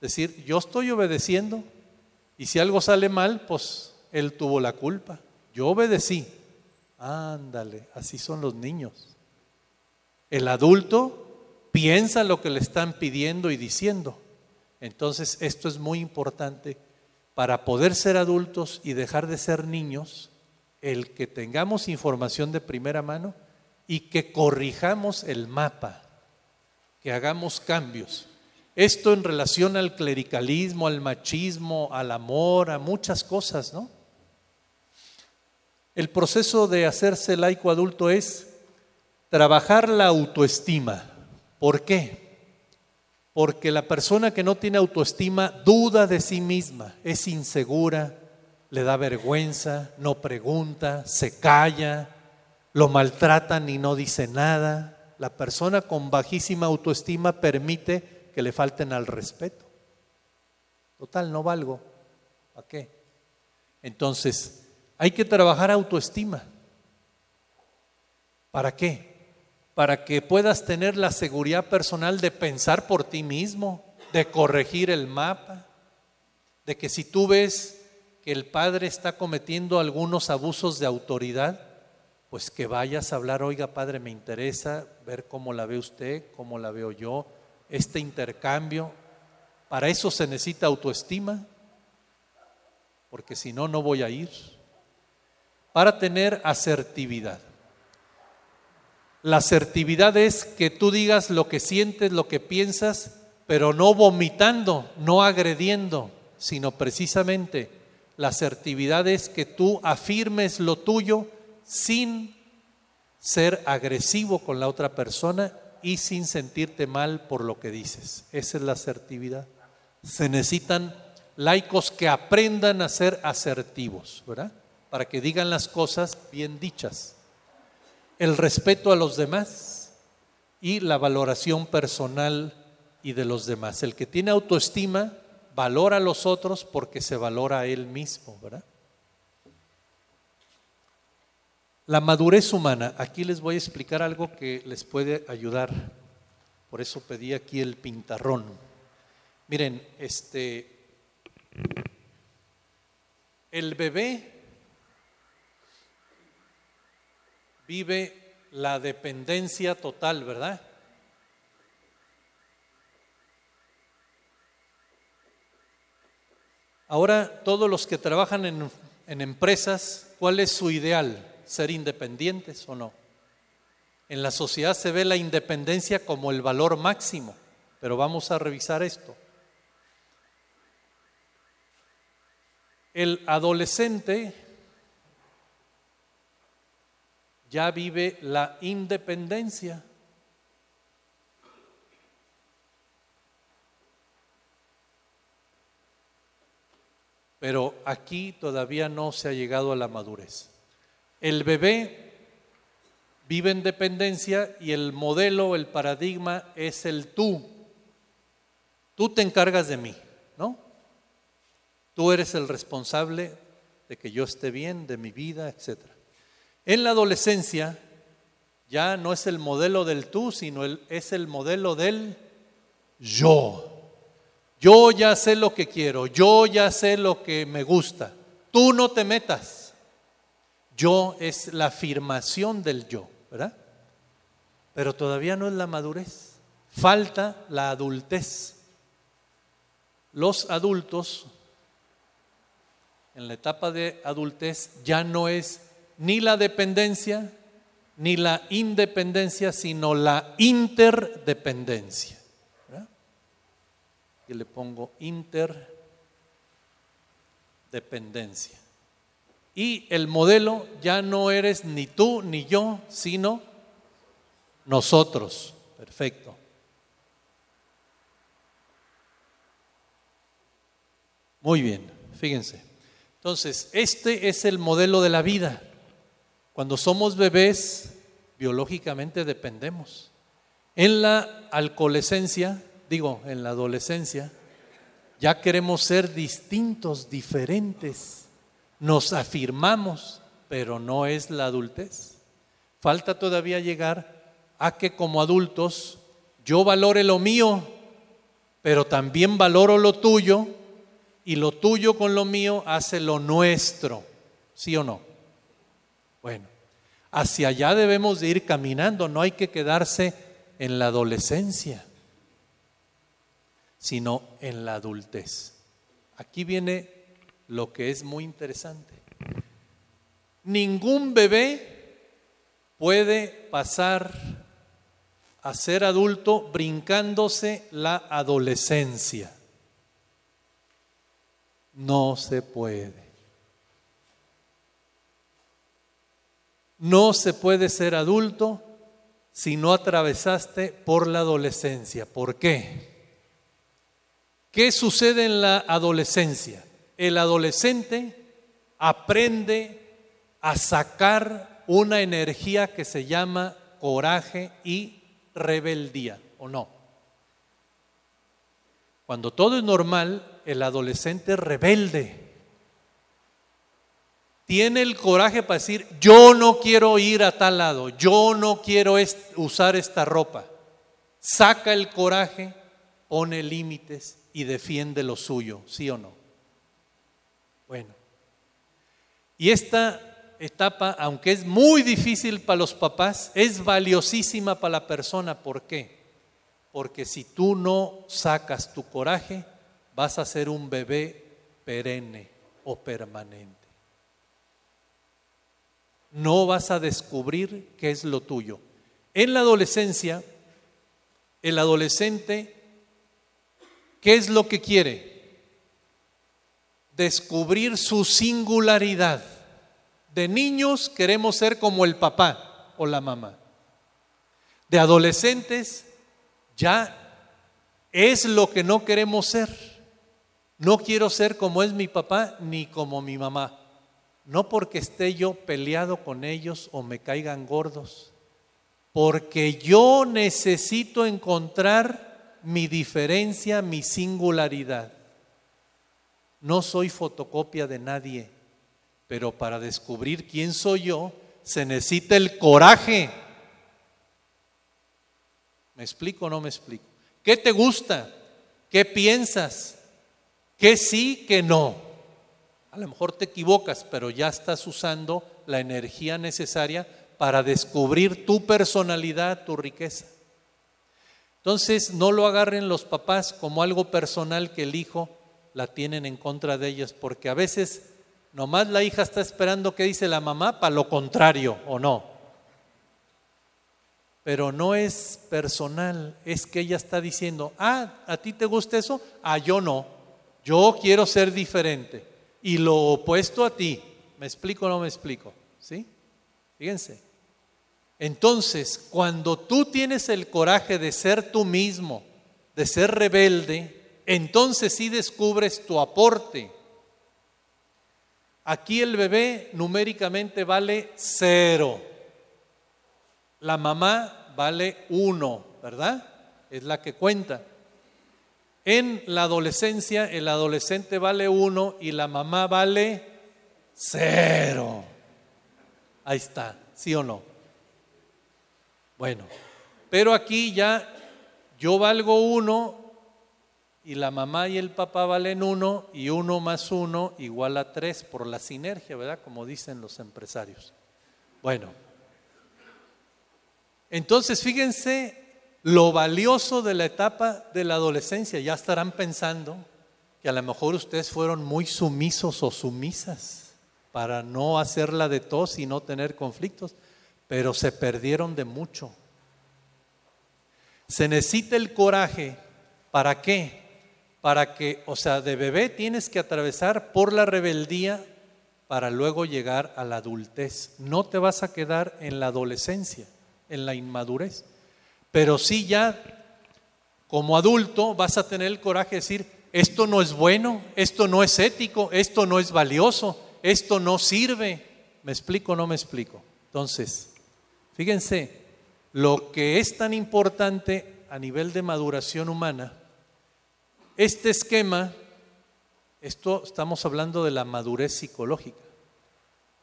decir, yo estoy obedeciendo y si algo sale mal, pues él tuvo la culpa. Yo obedecí. Ándale, así son los niños. El adulto piensa lo que le están pidiendo y diciendo. Entonces, esto es muy importante para poder ser adultos y dejar de ser niños el que tengamos información de primera mano y que corrijamos el mapa, que hagamos cambios. Esto en relación al clericalismo, al machismo, al amor, a muchas cosas, ¿no? El proceso de hacerse laico adulto es trabajar la autoestima. ¿Por qué? Porque la persona que no tiene autoestima duda de sí misma, es insegura, le da vergüenza, no pregunta, se calla, lo maltratan y no dice nada. La persona con bajísima autoestima permite que le falten al respeto. Total, no valgo. ¿Para qué? Entonces, hay que trabajar autoestima. ¿Para qué? Para que puedas tener la seguridad personal de pensar por ti mismo, de corregir el mapa, de que si tú ves que el padre está cometiendo algunos abusos de autoridad, pues que vayas a hablar, oiga padre, me interesa ver cómo la ve usted, cómo la veo yo, este intercambio. Para eso se necesita autoestima, porque si no, no voy a ir. Para tener asertividad. La asertividad es que tú digas lo que sientes, lo que piensas, pero no vomitando, no agrediendo, sino precisamente la asertividad es que tú afirmes lo tuyo sin ser agresivo con la otra persona y sin sentirte mal por lo que dices. Esa es la asertividad. Se necesitan laicos que aprendan a ser asertivos, ¿verdad? Para que digan las cosas bien dichas. El respeto a los demás y la valoración personal y de los demás. El que tiene autoestima valora a los otros porque se valora a él mismo, ¿verdad? La madurez humana, aquí les voy a explicar algo que les puede ayudar. Por eso pedí aquí el pintarrón. Miren, este el bebé vive la dependencia total, ¿verdad? Ahora, todos los que trabajan en, empresas, ¿cuál es su ideal? ¿Ser independientes o no? En la sociedad se ve la independencia como el valor máximo, pero vamos a revisar esto. El adolescente ya vive la independencia. Pero aquí todavía no se ha llegado a la madurez. El bebé vive en dependencia y el modelo, el paradigma es el tú. Tú te encargas de mí, ¿no? Tú eres el responsable de que yo esté bien, de mi vida, etc. En la adolescencia ya no es el modelo del tú, sino es el modelo del yo. Yo ya sé lo que quiero, yo ya sé lo que me gusta. Tú no te metas. Yo es la afirmación del yo, ¿verdad? Pero todavía no es la madurez. Falta la adultez. Los adultos en la etapa de adultez ya no es ni la dependencia ni la independencia, sino la interdependencia y le pongo interdependencia. Y el modelo ya no eres ni tú ni yo, sino nosotros. Perfecto. Muy bien, fíjense. Entonces, este es el modelo de la vida. Cuando somos bebés, biológicamente dependemos. En la alcoholescencia digo, en la adolescencia, ya queremos ser distintos, diferentes. Nos afirmamos, pero no es la adultez. Falta todavía llegar a que como adultos yo valore lo mío, pero también valoro lo tuyo y lo tuyo con lo mío hace lo nuestro. ¿Sí o no? Bueno, hacia allá debemos de ir caminando, no hay que quedarse en la adolescencia sino en la adultez. Aquí viene lo que es muy interesante. Ningún bebé puede pasar a ser adulto brincándose la adolescencia. No se puede. No se puede ser adulto si no atravesaste por la adolescencia. ¿Por qué? ¿Qué sucede en la adolescencia? El adolescente aprende a sacar una energía que se llama coraje y rebeldía, ¿o no? Cuando todo es normal, el adolescente es rebelde. Tiene el coraje para decir, yo no quiero ir a tal lado, yo no quiero usar esta ropa. Saca el coraje, pone límites y defiende lo suyo, ¿sí o no? Bueno, y esta etapa, aunque es muy difícil para los papás, es valiosísima para la persona. ¿Por qué? Porque si tú no sacas tu coraje, vas a ser un bebé perenne o permanente. No vas a descubrir qué es lo tuyo. En la adolescencia, el adolescente, ¿qué es lo que quiere? Descubrir su singularidad de niños queremos ser como el papá o la mamá. De adolescentes ya es lo que no queremos ser. No quiero ser como es mi papá ni como mi mamá. No porque esté yo peleado con ellos o me caigan gordos. Porque yo necesito encontrar mi diferencia, mi singularidad. No soy fotocopia de nadie. Pero para descubrir quién soy yo, se necesita el coraje. ¿Me explico o no me explico? ¿Qué te gusta? ¿Qué piensas? ¿Qué sí, qué no? A lo mejor te equivocas, pero ya estás usando la energía necesaria para descubrir tu personalidad, tu riqueza. Entonces, no lo agarren los papás como algo personal que el hijo la tienen en contra de ellos, porque a veces Nomás la hija está esperando qué dice la mamá para lo contrario o no. Pero no es personal, es que ella está diciendo, ah, ¿a ti te gusta eso? Ah, yo no. Yo quiero ser diferente. Y lo opuesto a ti. ¿Me explico o no me explico? ¿Sí? Fíjense. Entonces, cuando tú tienes el coraje de ser tú mismo, de ser rebelde, entonces sí descubres tu aporte Aquí el bebé numéricamente vale cero. La mamá vale uno, ¿verdad? Es la que cuenta. En la adolescencia, el adolescente vale uno y la mamá vale cero. Ahí está, ¿sí o no? Bueno, pero aquí ya yo valgo uno y la mamá y el papá valen uno y uno más uno igual a tres por la sinergia, ¿verdad? Como dicen los empresarios. Bueno, entonces fíjense lo valioso de la etapa de la adolescencia. Ya estarán pensando que a lo mejor ustedes fueron muy sumisos o sumisas para no hacerla de tos y no tener conflictos, pero se perdieron de mucho. Se necesita el coraje. ¿Para qué? para que, o sea, de bebé tienes que atravesar por la rebeldía para luego llegar a la adultez. No te vas a quedar en la adolescencia, en la inmadurez, pero sí ya como adulto vas a tener el coraje de decir, esto no es bueno, esto no es ético, esto no es valioso, esto no sirve. ¿Me explico o no me explico? Entonces, fíjense, lo que es tan importante a nivel de maduración humana, este esquema, esto estamos hablando de la madurez psicológica,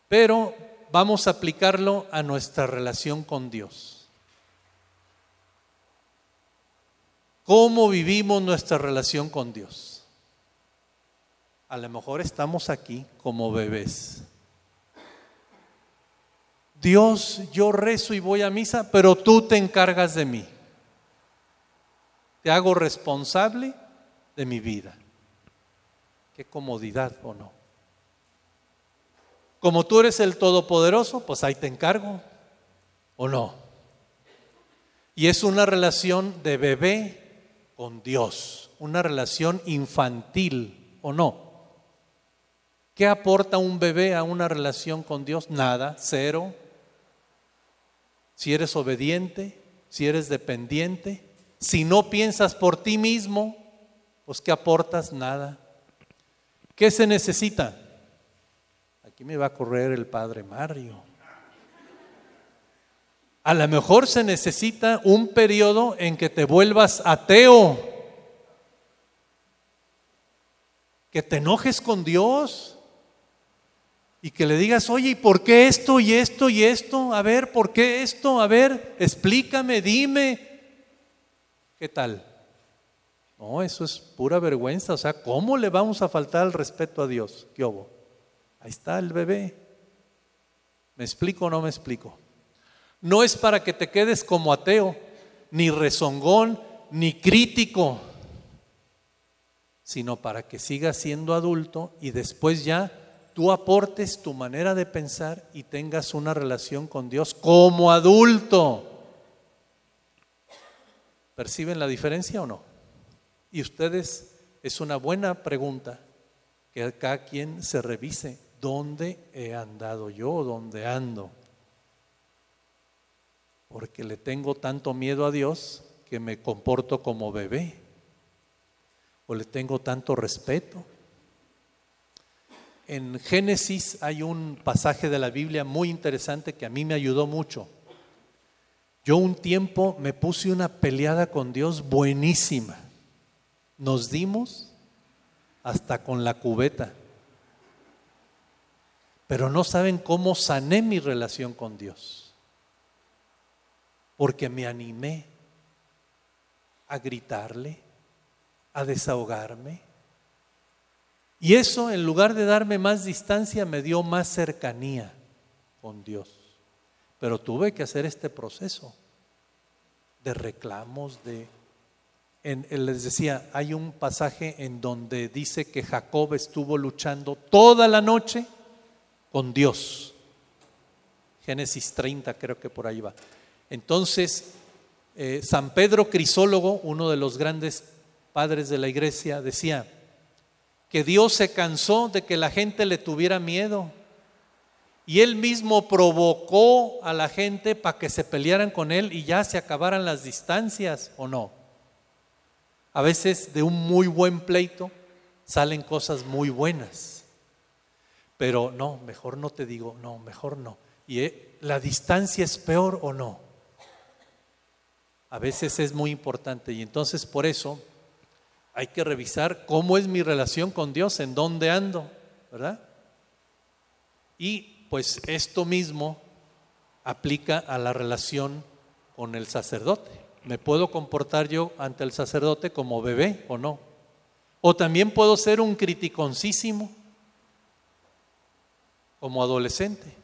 pero vamos a aplicarlo a nuestra relación con Dios. ¿Cómo vivimos nuestra relación con Dios? A lo mejor estamos aquí como bebés. Dios, yo rezo y voy a misa, pero tú te encargas de mí. Te hago responsable de mi vida. Qué comodidad o no. Como tú eres el Todopoderoso, pues ahí te encargo, ¿o no? Y es una relación de bebé con Dios, una relación infantil, ¿o no? ¿Qué aporta un bebé a una relación con Dios? Nada, cero. Si eres obediente, si eres dependiente, si no piensas por ti mismo, pues ¿qué aportas? Nada. ¿Qué se necesita? Aquí me va a correr el padre Mario. A lo mejor se necesita un periodo en que te vuelvas ateo, que te enojes con Dios y que le digas, oye, ¿y por qué esto y esto y esto? A ver, ¿por qué esto? A ver, explícame, dime. ¿Qué tal? No, eso es pura vergüenza. O sea, ¿cómo le vamos a faltar el respeto a Dios? ¿Qué hubo? Ahí está el bebé. ¿Me explico o no me explico? No es para que te quedes como ateo, ni rezongón, ni crítico, sino para que sigas siendo adulto y después ya tú aportes tu manera de pensar y tengas una relación con Dios como adulto. ¿Perciben la diferencia o no? Y ustedes, es una buena pregunta que cada quien se revise. ¿Dónde he andado yo? ¿Dónde ando? Porque le tengo tanto miedo a Dios que me comporto como bebé. O le tengo tanto respeto. En Génesis hay un pasaje de la Biblia muy interesante que a mí me ayudó mucho. Yo un tiempo me puse una peleada con Dios buenísima. Nos dimos hasta con la cubeta. Pero no saben cómo sané mi relación con Dios. Porque me animé a gritarle, a desahogarme. Y eso, en lugar de darme más distancia, me dio más cercanía con Dios. Pero tuve que hacer este proceso de reclamos, de les decía, hay un pasaje en donde dice que Jacob estuvo luchando toda la noche con Dios. Génesis 30 creo que por ahí va. Entonces, eh, San Pedro Crisólogo, uno de los grandes padres de la iglesia, decía que Dios se cansó de que la gente le tuviera miedo y él mismo provocó a la gente para que se pelearan con él y ya se acabaran las distancias, ¿o no? A veces de un muy buen pleito salen cosas muy buenas. Pero no, mejor no te digo, no, mejor no. ¿Y eh, la distancia es peor o no? A veces es muy importante y entonces por eso hay que revisar cómo es mi relación con Dios, en dónde ando, ¿verdad? Y pues esto mismo aplica a la relación con el sacerdote. ¿Me puedo comportar yo ante el sacerdote como bebé o no? O también puedo ser un criticoncísimo como adolescente.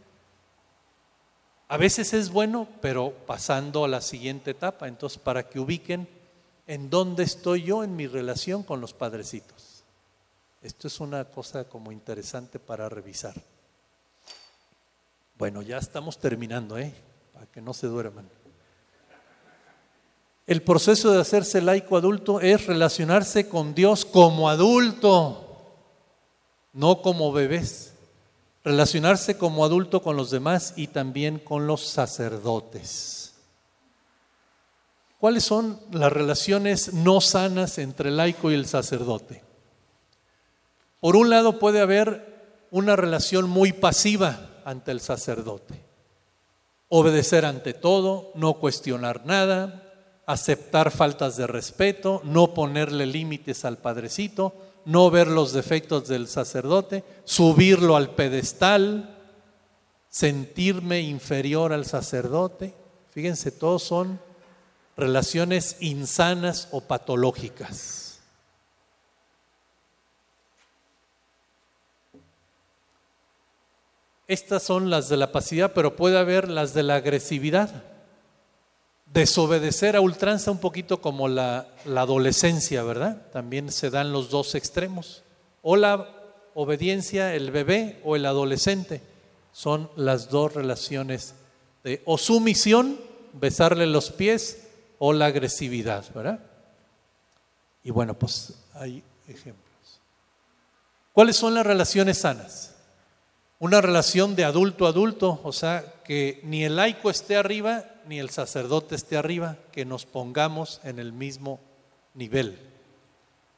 A veces es bueno, pero pasando a la siguiente etapa, entonces para que ubiquen en dónde estoy yo en mi relación con los padrecitos. Esto es una cosa como interesante para revisar. Bueno, ya estamos terminando, ¿eh? Para que no se duerman. El proceso de hacerse laico adulto es relacionarse con Dios como adulto, no como bebés. Relacionarse como adulto con los demás y también con los sacerdotes. ¿Cuáles son las relaciones no sanas entre el laico y el sacerdote? Por un lado puede haber una relación muy pasiva ante el sacerdote. Obedecer ante todo, no cuestionar nada, aceptar faltas de respeto, no ponerle límites al padrecito, no ver los defectos del sacerdote, subirlo al pedestal, sentirme inferior al sacerdote. Fíjense, todos son relaciones insanas o patológicas. Estas son las de la pasividad, pero puede haber las de la agresividad desobedecer a ultranza un poquito como la, adolescencia, ¿verdad? También se dan los dos extremos. O la obediencia, el bebé o el adolescente. Son las dos relaciones de o sumisión, besarle los pies, o la agresividad, ¿verdad? Y bueno, pues hay ejemplos. ¿Cuáles son las relaciones sanas? Una relación de adulto a adulto, o sea, que ni el laico esté arriba ni el sacerdote esté arriba, que nos pongamos en el mismo nivel.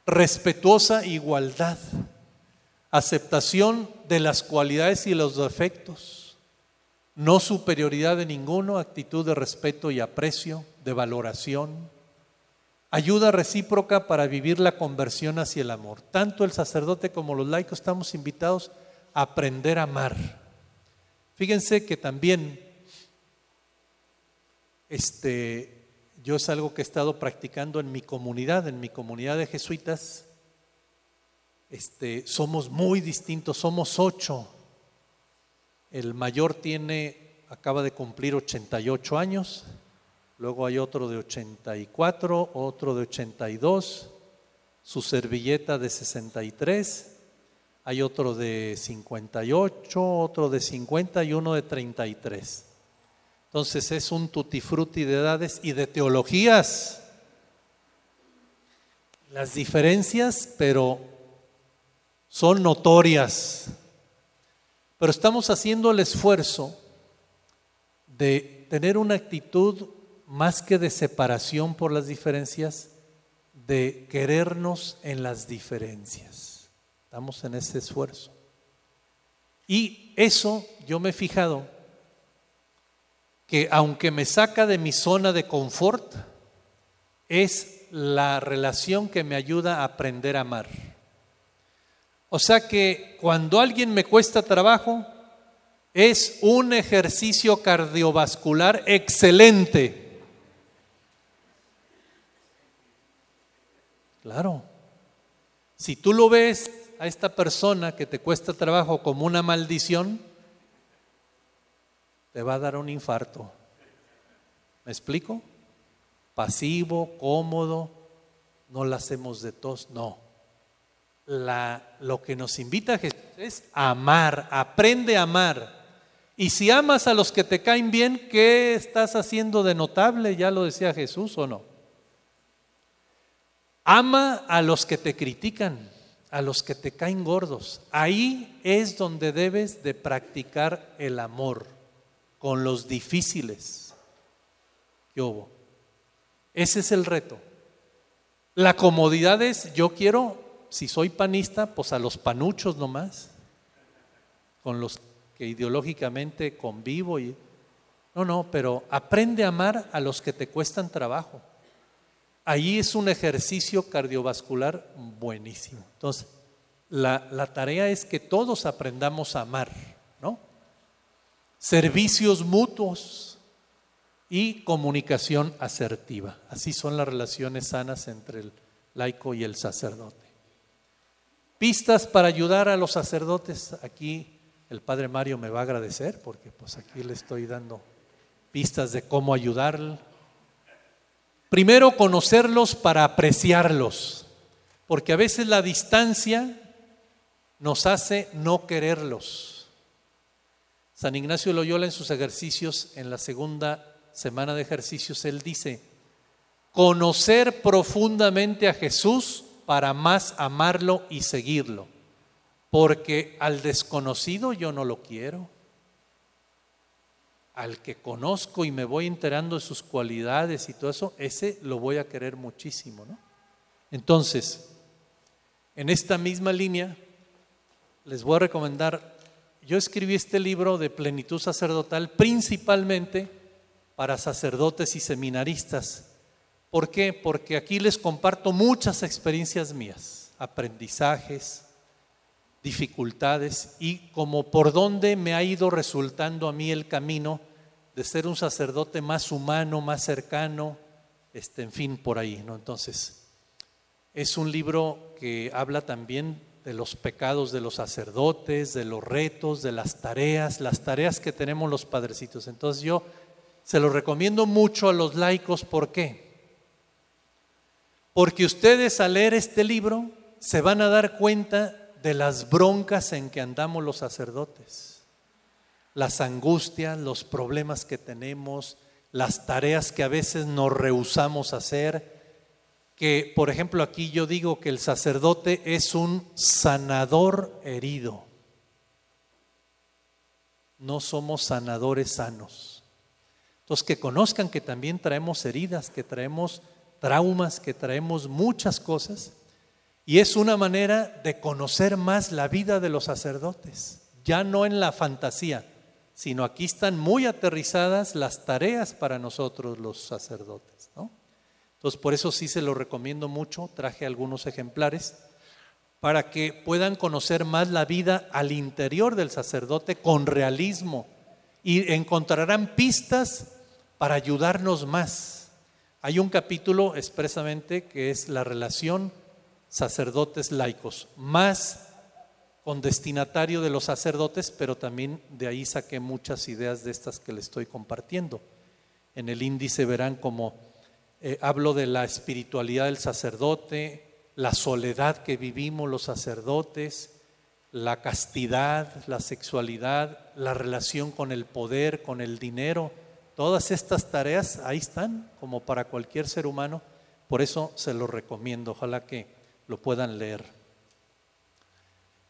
Respetuosa igualdad, aceptación de las cualidades y los defectos, no superioridad de ninguno, actitud de respeto y aprecio, de valoración, ayuda recíproca para vivir la conversión hacia el amor. Tanto el sacerdote como los laicos estamos invitados a aprender a amar. Fíjense que también este, yo es algo que he estado practicando en mi comunidad, en mi comunidad de jesuitas. Este, somos muy distintos, somos ocho. El mayor tiene, acaba de cumplir 88 años, luego hay otro de 84, otro de 82, su servilleta de 63, hay otro de 58, otro de 50 y uno de 33. Entonces es un tutti frutti de edades y de teologías. Las diferencias, pero son notorias. Pero estamos haciendo el esfuerzo de tener una actitud más que de separación por las diferencias, de querernos en las diferencias. Estamos en ese esfuerzo. Y eso yo me he fijado que aunque me saca de mi zona de confort, es la relación que me ayuda a aprender a amar. O sea que cuando alguien me cuesta trabajo, es un ejercicio cardiovascular excelente. Claro. Si tú lo ves a esta persona que te cuesta trabajo como una maldición, te va a dar un infarto. ¿Me explico? Pasivo, cómodo, no la hacemos de tos, no. La, lo que nos invita Jesús es amar, aprende a amar. Y si amas a los que te caen bien, ¿qué estás haciendo de notable? Ya lo decía Jesús o no. Ama a los que te critican, a los que te caen gordos. Ahí es donde debes de practicar el amor con los difíciles hubo. Ese es el reto. La comodidad es, yo quiero, si soy panista, pues a los panuchos nomás, con los que ideológicamente convivo. Y, no, no, pero aprende a amar a los que te cuestan trabajo. Ahí es un ejercicio cardiovascular buenísimo. Entonces, la, la tarea es que todos aprendamos a amar, ¿no? servicios mutuos y comunicación asertiva. Así son las relaciones sanas entre el laico y el sacerdote. Pistas para ayudar a los sacerdotes. Aquí el padre Mario me va a agradecer porque pues aquí le estoy dando pistas de cómo ayudar. Primero conocerlos para apreciarlos, porque a veces la distancia nos hace no quererlos. San Ignacio Loyola en sus ejercicios, en la segunda semana de ejercicios, él dice, conocer profundamente a Jesús para más amarlo y seguirlo, porque al desconocido yo no lo quiero. Al que conozco y me voy enterando de sus cualidades y todo eso, ese lo voy a querer muchísimo, ¿no? Entonces, en esta misma línea, les voy a recomendar yo escribí este libro de plenitud sacerdotal principalmente para sacerdotes y seminaristas. ¿Por qué? Porque aquí les comparto muchas experiencias mías, aprendizajes, dificultades y como por dónde me ha ido resultando a mí el camino de ser un sacerdote más humano, más cercano, este, en fin, por ahí, ¿no? Entonces, es un libro que habla también de los pecados de los sacerdotes, de los retos, de las tareas, las tareas que tenemos los padrecitos. Entonces yo se lo recomiendo mucho a los laicos, ¿por qué? Porque ustedes al leer este libro se van a dar cuenta de las broncas en que andamos los sacerdotes, las angustias, los problemas que tenemos, las tareas que a veces nos rehusamos a hacer, que, por ejemplo, aquí yo digo que el sacerdote es un sanador herido. No somos sanadores sanos. Entonces, que conozcan que también traemos heridas, que traemos traumas, que traemos muchas cosas. Y es una manera de conocer más la vida de los sacerdotes, ya no en la fantasía, sino aquí están muy aterrizadas las tareas para nosotros los sacerdotes. Entonces, por eso sí se lo recomiendo mucho, traje algunos ejemplares, para que puedan conocer más la vida al interior del sacerdote con realismo y encontrarán pistas para ayudarnos más. Hay un capítulo expresamente que es la relación sacerdotes laicos, más con destinatario de los sacerdotes, pero también de ahí saqué muchas ideas de estas que le estoy compartiendo. En el índice verán como eh, hablo de la espiritualidad del sacerdote, la soledad que vivimos los sacerdotes, la castidad, la sexualidad, la relación con el poder, con el dinero. Todas estas tareas ahí están como para cualquier ser humano. Por eso se lo recomiendo. Ojalá que lo puedan leer.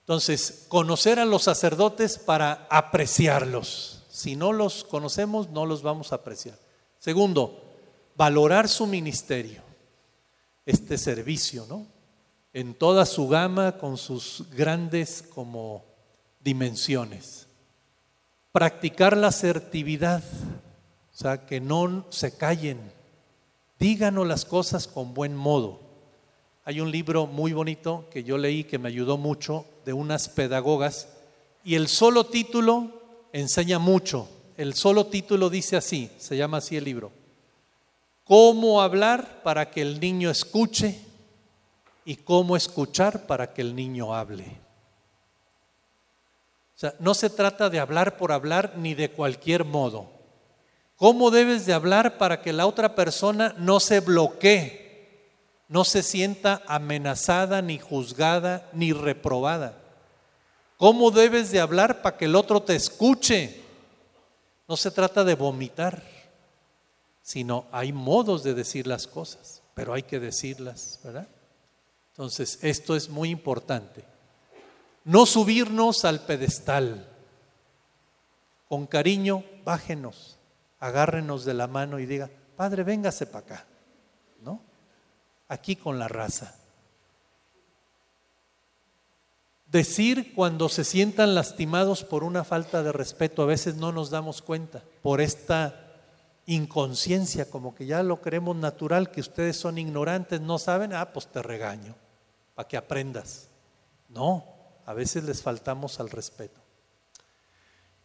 Entonces, conocer a los sacerdotes para apreciarlos. Si no los conocemos, no los vamos a apreciar. Segundo, valorar su ministerio, este servicio, ¿no? En toda su gama, con sus grandes como dimensiones. Practicar la asertividad, o sea, que no se callen, díganos las cosas con buen modo. Hay un libro muy bonito que yo leí que me ayudó mucho de unas pedagogas y el solo título enseña mucho. El solo título dice así, se llama así el libro. Cómo hablar para que el niño escuche y cómo escuchar para que el niño hable. O sea, no se trata de hablar por hablar ni de cualquier modo. ¿Cómo debes de hablar para que la otra persona no se bloquee? No se sienta amenazada, ni juzgada, ni reprobada. ¿Cómo debes de hablar para que el otro te escuche? No se trata de vomitar, sino hay modos de decir las cosas, pero hay que decirlas, ¿verdad? Entonces, esto es muy importante. No subirnos al pedestal. Con cariño, bájenos, agárrenos de la mano y diga, Padre, véngase para acá aquí con la raza. Decir cuando se sientan lastimados por una falta de respeto, a veces no nos damos cuenta por esta inconsciencia, como que ya lo creemos natural, que ustedes son ignorantes, no saben, ah, pues te regaño, para que aprendas. No, a veces les faltamos al respeto.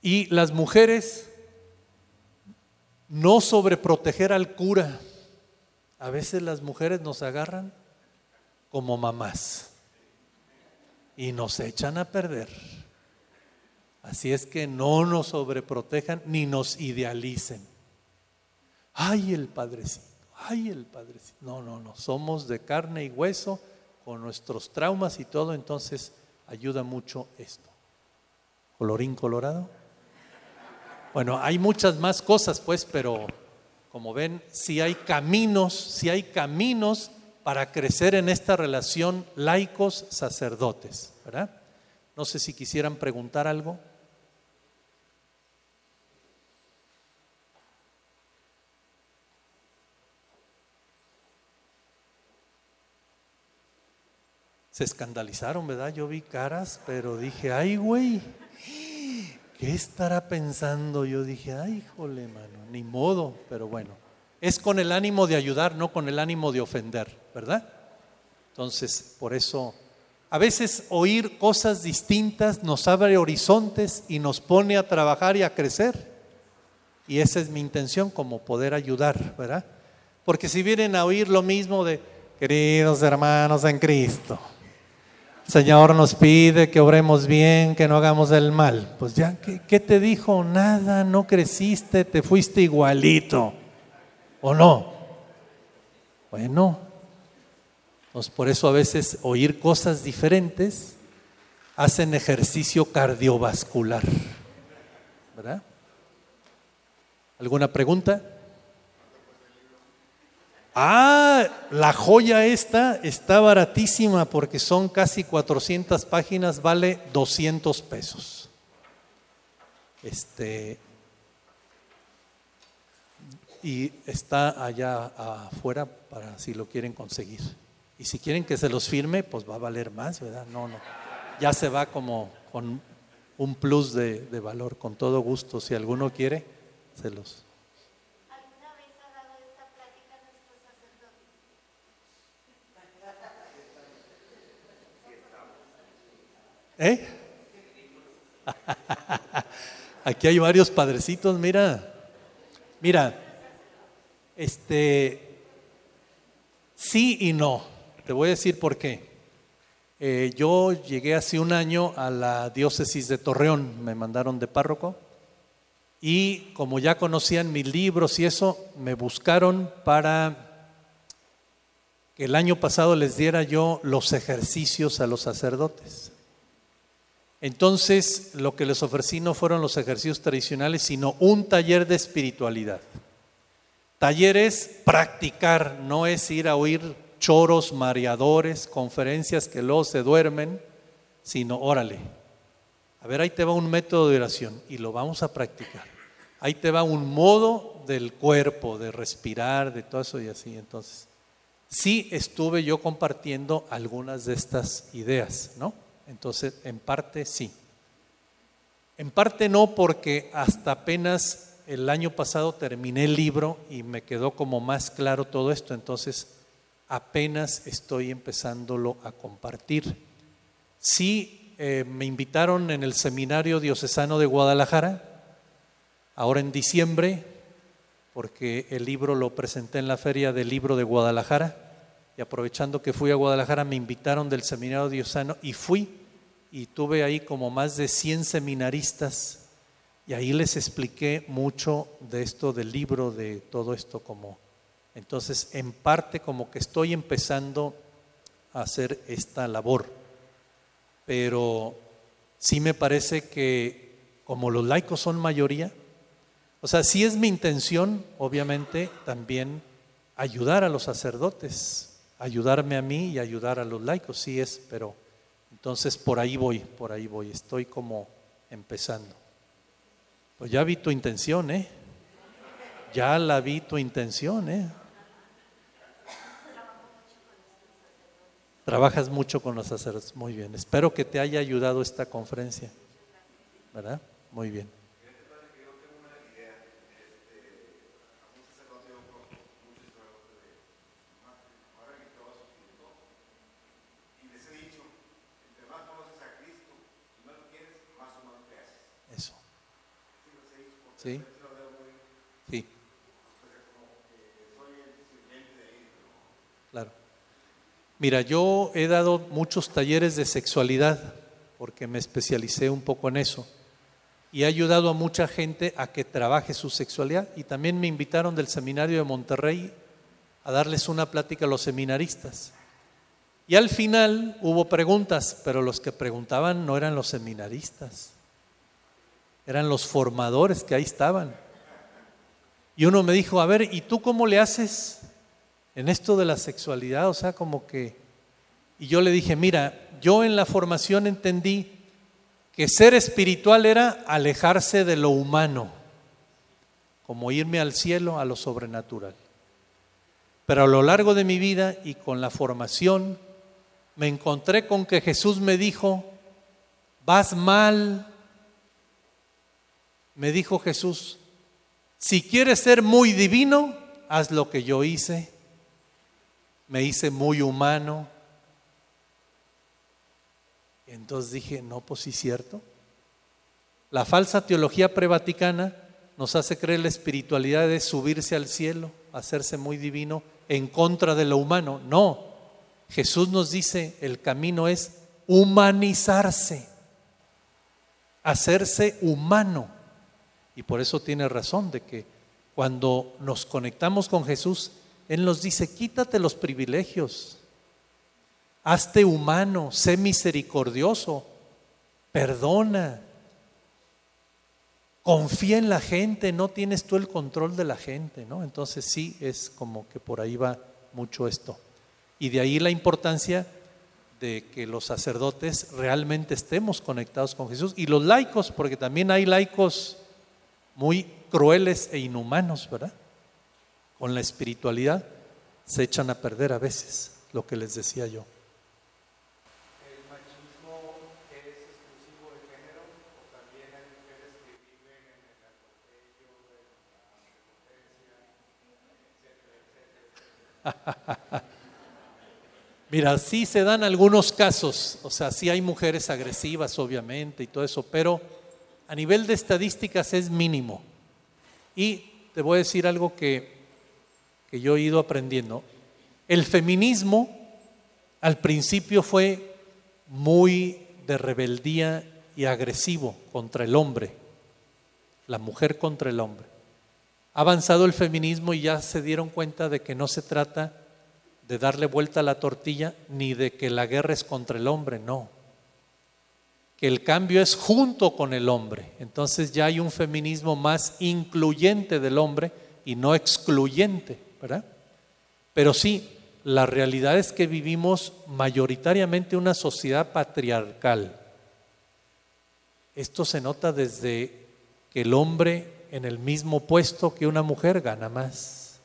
Y las mujeres, no sobreproteger al cura, a veces las mujeres nos agarran como mamás y nos echan a perder. Así es que no nos sobreprotejan ni nos idealicen. Ay, el padrecito, ay, el padrecito. No, no, no, somos de carne y hueso con nuestros traumas y todo, entonces ayuda mucho esto. Colorín colorado. Bueno, hay muchas más cosas, pues, pero como ven, si hay caminos, si hay caminos para crecer en esta relación laicos sacerdotes, ¿verdad? No sé si quisieran preguntar algo. Se escandalizaron, ¿verdad? Yo vi caras, pero dije, ay, güey, ¿qué estará pensando? Yo dije, ay, híjole, mano, ni modo, pero bueno, es con el ánimo de ayudar, no con el ánimo de ofender, ¿verdad? Entonces, por eso, a veces oír cosas distintas nos abre horizontes y nos pone a trabajar y a crecer. Y esa es mi intención, como poder ayudar, ¿verdad? Porque si vienen a oír lo mismo de, queridos hermanos en Cristo, Señor nos pide que obremos bien, que no hagamos el mal. Pues ya, ¿qué, te dijo? Nada, no creciste, te fuiste igualito. ¿O no? Bueno, pues por eso a veces oír cosas diferentes hacen ejercicio cardiovascular. ¿Verdad? ¿Alguna pregunta? Ah, la joya esta está baratísima porque son casi 400 páginas, vale 200 pesos. Este, y está allá afuera para si lo quieren conseguir. Y si quieren que se los firme, pues va a valer más, ¿verdad? No, no. Ya se va como con un plus de, de valor, con todo gusto. Si alguno quiere, se los. ¿Eh? Aquí hay varios padrecitos, mira. Mira, este, Sí y no. Te voy a decir por qué. Eh, yo llegué hace un año a la diócesis de Torreón, me mandaron de párroco y como ya conocían mis libros y eso, me buscaron para que el año pasado les diera yo los ejercicios a los sacerdotes. Entonces, lo que les ofrecí no fueron los ejercicios tradicionales, sino un taller de espiritualidad. Taller es practicar, no es ir a oír choros, mareadores, conferencias que luego se duermen, sino órale. A ver, ahí te va un método de oración y lo vamos a practicar. Ahí te va un modo del cuerpo, de respirar, de todo eso y así. Entonces, sí estuve yo compartiendo algunas de estas ideas, ¿no? Entonces, en parte sí. En parte no, porque hasta apenas el año pasado terminé el libro y me quedó como más claro todo esto. Entonces, apenas estoy empezándolo a compartir. Sí, eh, me invitaron en el Seminario Diocesano de Guadalajara, ahora en diciembre, porque el libro lo presenté en la Feria del Libro de Guadalajara, y aprovechando que fui a Guadalajara, me invitaron del Seminario Diocesano y fui, y tuve ahí como más de 100 seminaristas, y ahí les expliqué mucho de esto del libro, de todo esto como entonces, en parte como que estoy empezando a hacer esta labor, pero sí me parece que como los laicos son mayoría, o sea, sí es mi intención, obviamente, también ayudar a los sacerdotes, ayudarme a mí y ayudar a los laicos, sí es, pero entonces por ahí voy, por ahí voy, estoy como empezando. Pues ya vi tu intención, ¿eh? Ya la vi tu intención, ¿eh? Trabajas mucho con los sacerdotes, muy bien. Espero que te haya ayudado esta conferencia, ¿verdad? Muy bien. Eso. Sí. Sí. Claro. Mira, yo he dado muchos talleres de sexualidad porque me especialicé un poco en eso y he ayudado a mucha gente a que trabaje su sexualidad y también me invitaron del seminario de Monterrey a darles una plática a los seminaristas. Y al final hubo preguntas, pero los que preguntaban no eran los seminaristas, eran los formadores que ahí estaban. Y uno me dijo, a ver, ¿y tú cómo le haces en esto de la sexualidad, o sea, como que... Y yo le dije, mira, yo en la formación entendí que ser espiritual era alejarse de lo humano, como irme al cielo, a lo sobrenatural. Pero a lo largo de mi vida y con la formación, me encontré con que Jesús me dijo, vas mal, me dijo Jesús, si quieres ser muy divino, haz lo que yo hice me hice muy humano. Entonces dije, no, pues sí, cierto. La falsa teología prevaticana nos hace creer la espiritualidad de subirse al cielo, hacerse muy divino en contra de lo humano. No, Jesús nos dice, el camino es humanizarse, hacerse humano. Y por eso tiene razón de que cuando nos conectamos con Jesús, él nos dice, quítate los privilegios, hazte humano, sé misericordioso, perdona, confía en la gente, no tienes tú el control de la gente, ¿no? Entonces sí es como que por ahí va mucho esto. Y de ahí la importancia de que los sacerdotes realmente estemos conectados con Jesús y los laicos, porque también hay laicos muy crueles e inhumanos, ¿verdad? con la espiritualidad se echan a perder a veces, lo que les decía yo. ¿El machismo es exclusivo de género o también hay mujeres que viven en el atropello, en la etcétera, etcétera? Mira, sí se dan algunos casos, o sea, sí hay mujeres agresivas, obviamente, y todo eso, pero a nivel de estadísticas es mínimo. Y te voy a decir algo que que yo he ido aprendiendo, El feminismo al principio fue muy de rebeldía y agresivo contra el hombre, la mujer contra el hombre. Ha avanzado el feminismo y ya se dieron cuenta de que no se trata de darle vuelta a la tortilla ni de que la guerra es contra el hombre, no. Que el cambio es junto con el hombre. Entonces ya hay un feminismo más incluyente del hombre y no excluyente, ¿verdad? Pero sí, la realidad es que vivimos mayoritariamente una sociedad patriarcal. Esto se nota desde que el hombre en el mismo puesto que una mujer gana más.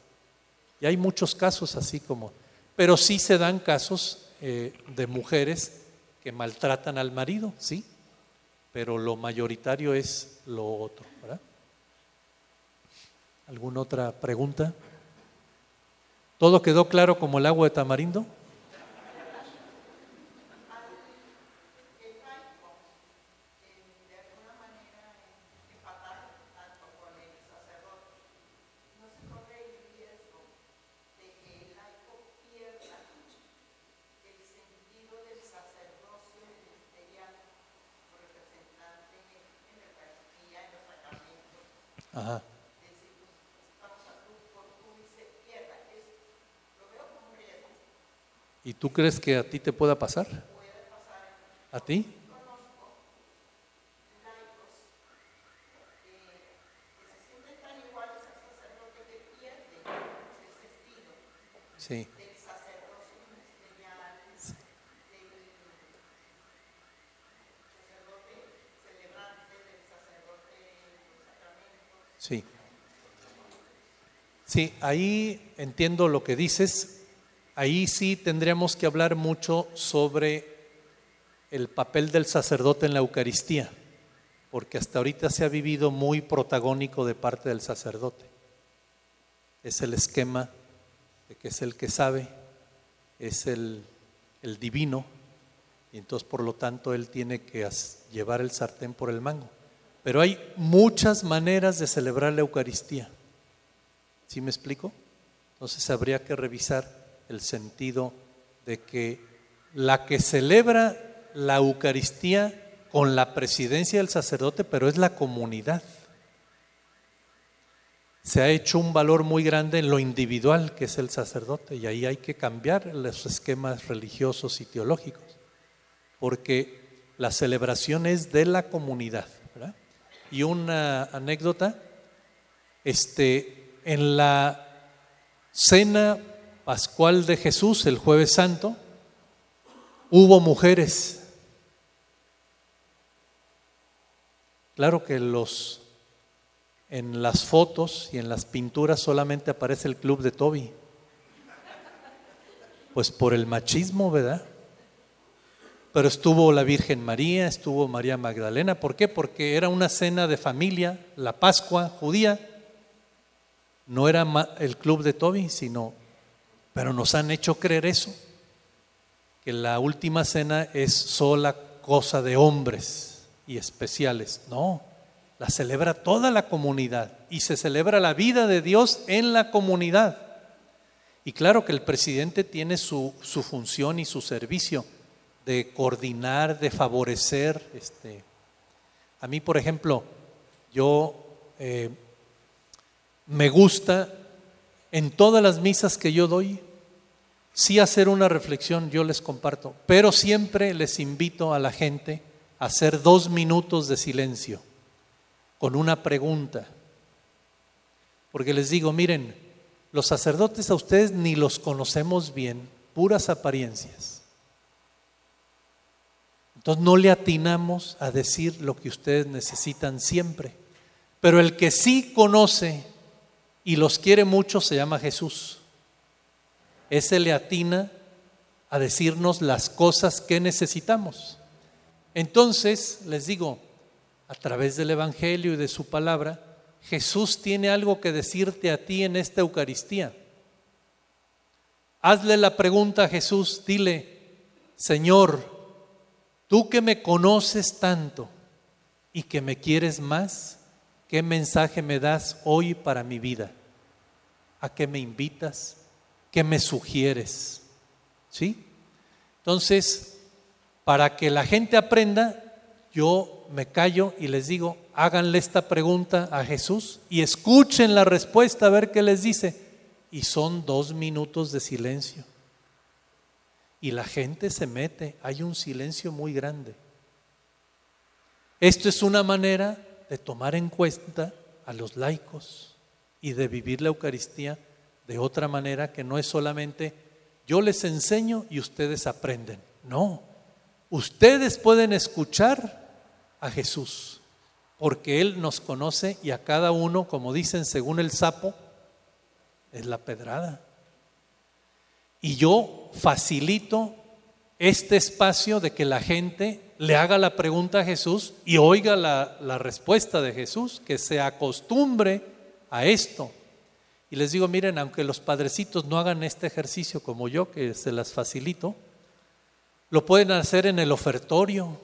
Y hay muchos casos así como, pero sí se dan casos eh, de mujeres que maltratan al marido, sí, pero lo mayoritario es lo otro. ¿verdad? ¿Alguna otra pregunta? ¿Todo quedó claro como el agua de tamarindo? Tú crees que a ti te pueda pasar? ¿A ti? Sí. Sí. Sí, ahí entiendo lo que dices. Ahí sí tendríamos que hablar mucho sobre el papel del sacerdote en la Eucaristía, porque hasta ahorita se ha vivido muy protagónico de parte del sacerdote. Es el esquema de que es el que sabe, es el, el divino, y entonces por lo tanto él tiene que llevar el sartén por el mango. Pero hay muchas maneras de celebrar la Eucaristía. ¿Sí me explico? Entonces habría que revisar el sentido de que la que celebra la Eucaristía con la presidencia del sacerdote, pero es la comunidad. Se ha hecho un valor muy grande en lo individual que es el sacerdote y ahí hay que cambiar los esquemas religiosos y teológicos, porque la celebración es de la comunidad. Y una anécdota, este, en la cena pascual de Jesús, el jueves santo, hubo mujeres. Claro que los en las fotos y en las pinturas solamente aparece el club de Toby. Pues por el machismo, ¿verdad? Pero estuvo la Virgen María, estuvo María Magdalena. ¿Por qué? Porque era una cena de familia, la Pascua judía. No era el club de Toby, sino pero nos han hecho creer eso, que la última cena es sola cosa de hombres y especiales. No, la celebra toda la comunidad y se celebra la vida de Dios en la comunidad. Y claro que el presidente tiene su, su función y su servicio de coordinar, de favorecer. Este. A mí, por ejemplo, yo eh, me gusta en todas las misas que yo doy, sí hacer una reflexión, yo les comparto, pero siempre les invito a la gente a hacer dos minutos de silencio con una pregunta. Porque les digo, miren, los sacerdotes a ustedes ni los conocemos bien, puras apariencias. Entonces no le atinamos a decir lo que ustedes necesitan siempre. Pero el que sí conoce y los quiere mucho se llama Jesús. Ese le atina a decirnos las cosas que necesitamos. Entonces, les digo, a través del Evangelio y de su palabra, Jesús tiene algo que decirte a ti en esta Eucaristía. Hazle la pregunta a Jesús, dile, Señor, tú que me conoces tanto y que me quieres más, ¿Qué mensaje me das hoy para mi vida? ¿A qué me invitas? ¿Qué me sugieres? ¿Sí? Entonces, para que la gente aprenda, yo me callo y les digo, háganle esta pregunta a Jesús y escuchen la respuesta a ver qué les dice. Y son dos minutos de silencio. Y la gente se mete, hay un silencio muy grande. Esto es una manera de tomar en cuenta a los laicos y de vivir la Eucaristía de otra manera que no es solamente yo les enseño y ustedes aprenden. No, ustedes pueden escuchar a Jesús porque Él nos conoce y a cada uno, como dicen según el sapo, es la pedrada. Y yo facilito este espacio de que la gente le haga la pregunta a Jesús y oiga la, respuesta de Jesús, que se acostumbre a esto. Y les digo, miren, aunque los padrecitos no hagan este ejercicio como yo, que se las facilito, lo pueden hacer en el ofertorio.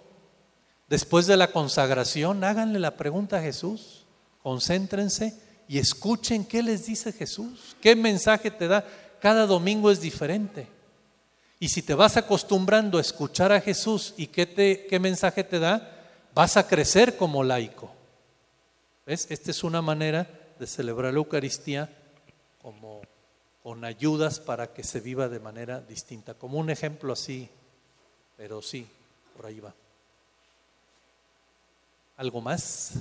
Después de la consagración, háganle la pregunta a Jesús, concéntrense y escuchen qué les dice Jesús, qué mensaje te da. Cada domingo es diferente. Y si te vas acostumbrando a escuchar a Jesús y qué, mensaje te da, vas a crecer como laico. ¿Ves? Esta es una manera de celebrar la Eucaristía como con ayudas para que se viva de manera distinta. Como un ejemplo así, pero sí, por ahí va. ¿Algo más?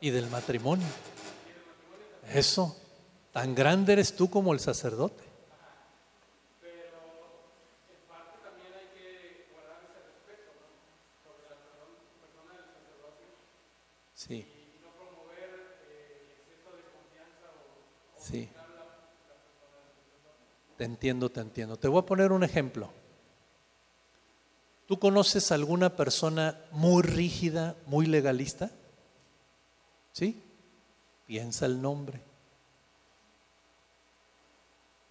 Y del matrimonio. Eso, tan grande eres tú como el sacerdote. Pero en parte también hay que guardar ese respeto sobre la persona del sacerdote. Sí. Y no promover el exceso de confianza o, sí. Te entiendo, te entiendo. Te voy a poner un ejemplo. ¿Tú conoces alguna persona muy rígida, muy legalista? ¿Sí? Piensa el nombre.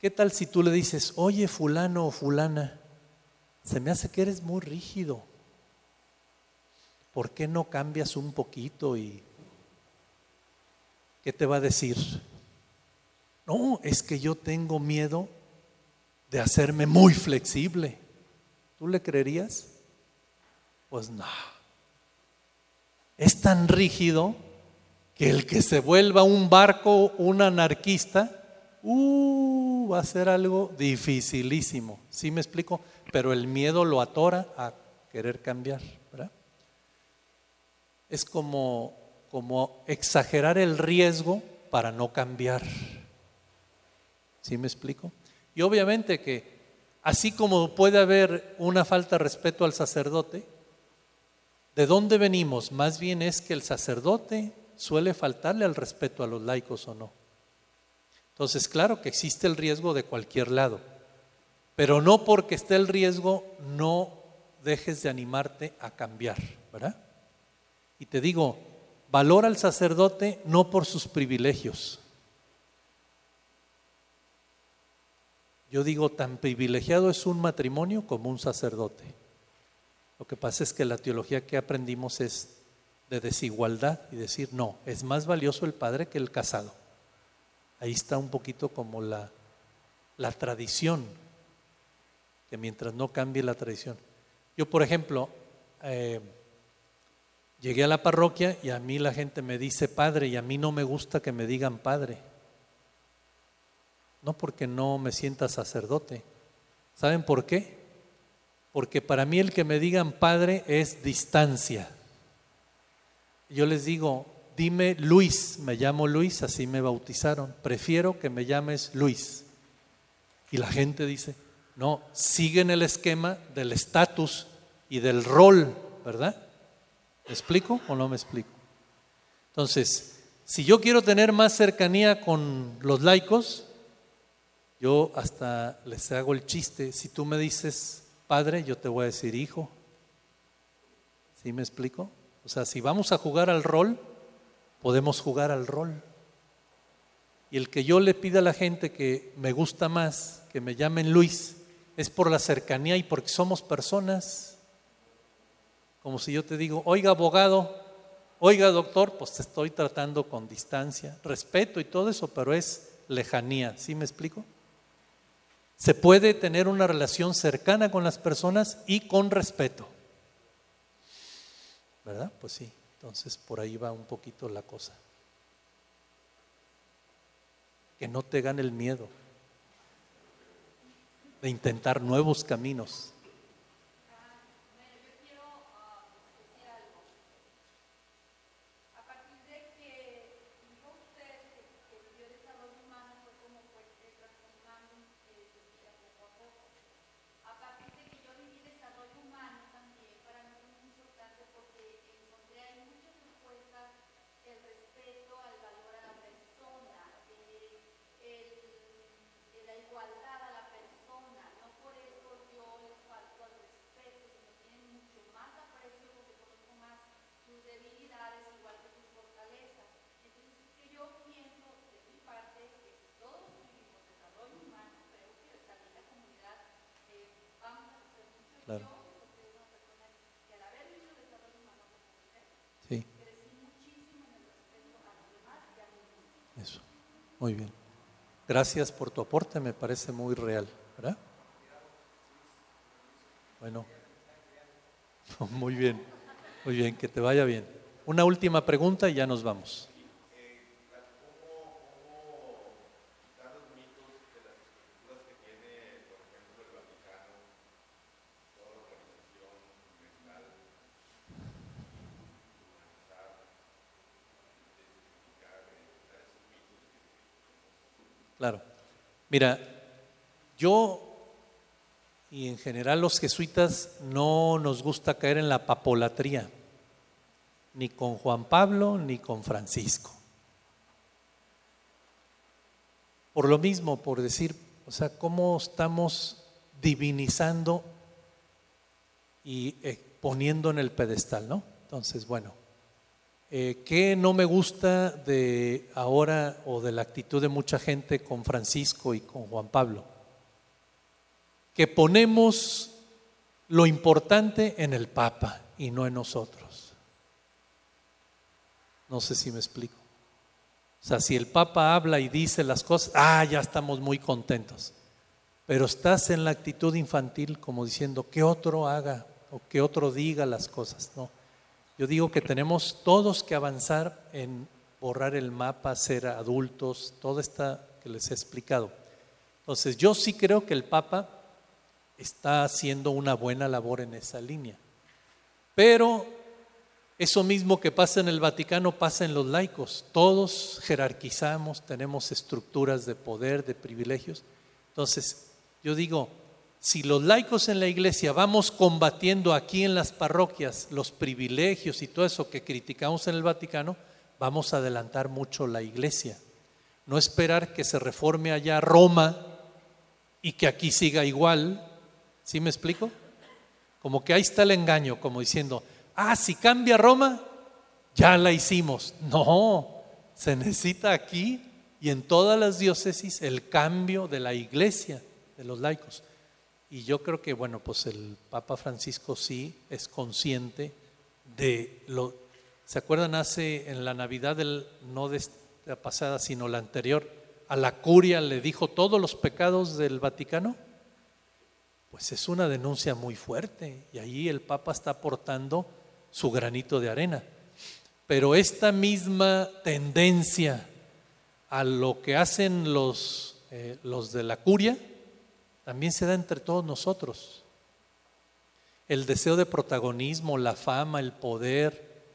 ¿Qué tal si tú le dices, oye fulano o fulana, se me hace que eres muy rígido? ¿Por qué no cambias un poquito y qué te va a decir? No, es que yo tengo miedo de hacerme muy flexible. ¿Tú le creerías? Pues no. Es tan rígido que el que se vuelva un barco, un anarquista, uh, va a ser algo dificilísimo. ¿Sí me explico? Pero el miedo lo atora a querer cambiar. Es como, como exagerar el riesgo para no cambiar. ¿Sí me explico? Y obviamente que así como puede haber una falta de respeto al sacerdote, ¿de dónde venimos? Más bien es que el sacerdote suele faltarle al respeto a los laicos o no. Entonces, claro que existe el riesgo de cualquier lado, pero no porque esté el riesgo, no dejes de animarte a cambiar, ¿verdad? Y te digo, valora al sacerdote no por sus privilegios. Yo digo, tan privilegiado es un matrimonio como un sacerdote. Lo que pasa es que la teología que aprendimos es de desigualdad y decir, no, es más valioso el padre que el casado. Ahí está un poquito como la, la tradición, que mientras no cambie la tradición. Yo, por ejemplo, eh, llegué a la parroquia y a mí la gente me dice padre y a mí no me gusta que me digan padre. No porque no me sienta sacerdote. ¿Saben por qué? Porque para mí el que me digan padre es distancia yo les digo, dime Luis, me llamo Luis, así me bautizaron, prefiero que me llames Luis. Y la gente dice, No, siguen el esquema del estatus y del rol, ¿verdad? ¿Me explico o no me explico? Entonces, si yo quiero tener más cercanía con los laicos, yo hasta les hago el chiste, si tú me dices padre, yo te voy a decir hijo. ¿Sí me explico? O sea, si vamos a jugar al rol, podemos jugar al rol. Y el que yo le pida a la gente que me gusta más, que me llamen Luis, es por la cercanía y porque somos personas. Como si yo te digo, oiga abogado, oiga doctor, pues te estoy tratando con distancia, respeto y todo eso, pero es lejanía. ¿Sí me explico? Se puede tener una relación cercana con las personas y con respeto. ¿Verdad? Pues sí, entonces por ahí va un poquito la cosa. Que no te gane el miedo de intentar nuevos caminos. Muy bien. Gracias por tu aporte, me parece muy real, ¿verdad? Bueno, muy bien, muy bien, que te vaya bien. Una última pregunta y ya nos vamos. Claro. Mira, yo y en general los jesuitas no nos gusta caer en la papolatría, ni con Juan Pablo ni con Francisco. Por lo mismo, por decir, o sea, cómo estamos divinizando y eh, poniendo en el pedestal, ¿no? Entonces, bueno, eh, ¿Qué no me gusta de ahora o de la actitud de mucha gente con Francisco y con Juan Pablo? Que ponemos lo importante en el Papa y no en nosotros. No sé si me explico. O sea, si el Papa habla y dice las cosas, ah, ya estamos muy contentos. Pero estás en la actitud infantil como diciendo que otro haga o que otro diga las cosas. No. Yo digo que tenemos todos que avanzar en borrar el mapa, ser adultos, todo esta que les he explicado. Entonces, yo sí creo que el Papa está haciendo una buena labor en esa línea. Pero eso mismo que pasa en el Vaticano pasa en los laicos. Todos jerarquizamos, tenemos estructuras de poder, de privilegios. Entonces, yo digo, si los laicos en la iglesia vamos combatiendo aquí en las parroquias los privilegios y todo eso que criticamos en el Vaticano, vamos a adelantar mucho la iglesia. No esperar que se reforme allá Roma y que aquí siga igual. ¿Sí me explico? Como que ahí está el engaño, como diciendo, ah, si cambia Roma, ya la hicimos. No, se necesita aquí y en todas las diócesis el cambio de la iglesia, de los laicos. Y yo creo que, bueno, pues el Papa Francisco sí es consciente de lo... ¿Se acuerdan hace en la Navidad, del, no de esta pasada, sino la anterior, a la curia le dijo todos los pecados del Vaticano? Pues es una denuncia muy fuerte y ahí el Papa está aportando su granito de arena. Pero esta misma tendencia a lo que hacen los, eh, los de la curia, también se da entre todos nosotros. El deseo de protagonismo, la fama, el poder,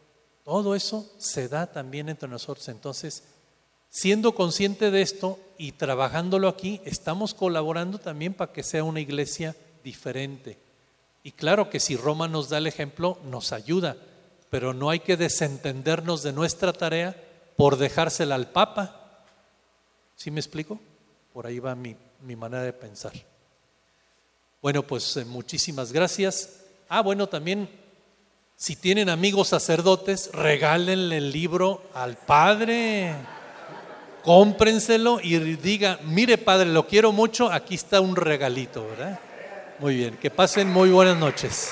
todo eso se da también entre nosotros. Entonces, siendo consciente de esto y trabajándolo aquí, estamos colaborando también para que sea una iglesia diferente. Y claro que si Roma nos da el ejemplo, nos ayuda, pero no hay que desentendernos de nuestra tarea por dejársela al Papa. ¿Sí me explico? Por ahí va mi, manera de pensar. Bueno, pues eh, muchísimas gracias. Ah, bueno, también si tienen amigos sacerdotes, regálenle el libro al padre. Cómprenselo y diga, mire padre, lo quiero mucho, aquí está un regalito, ¿verdad? Muy bien, que pasen muy buenas noches.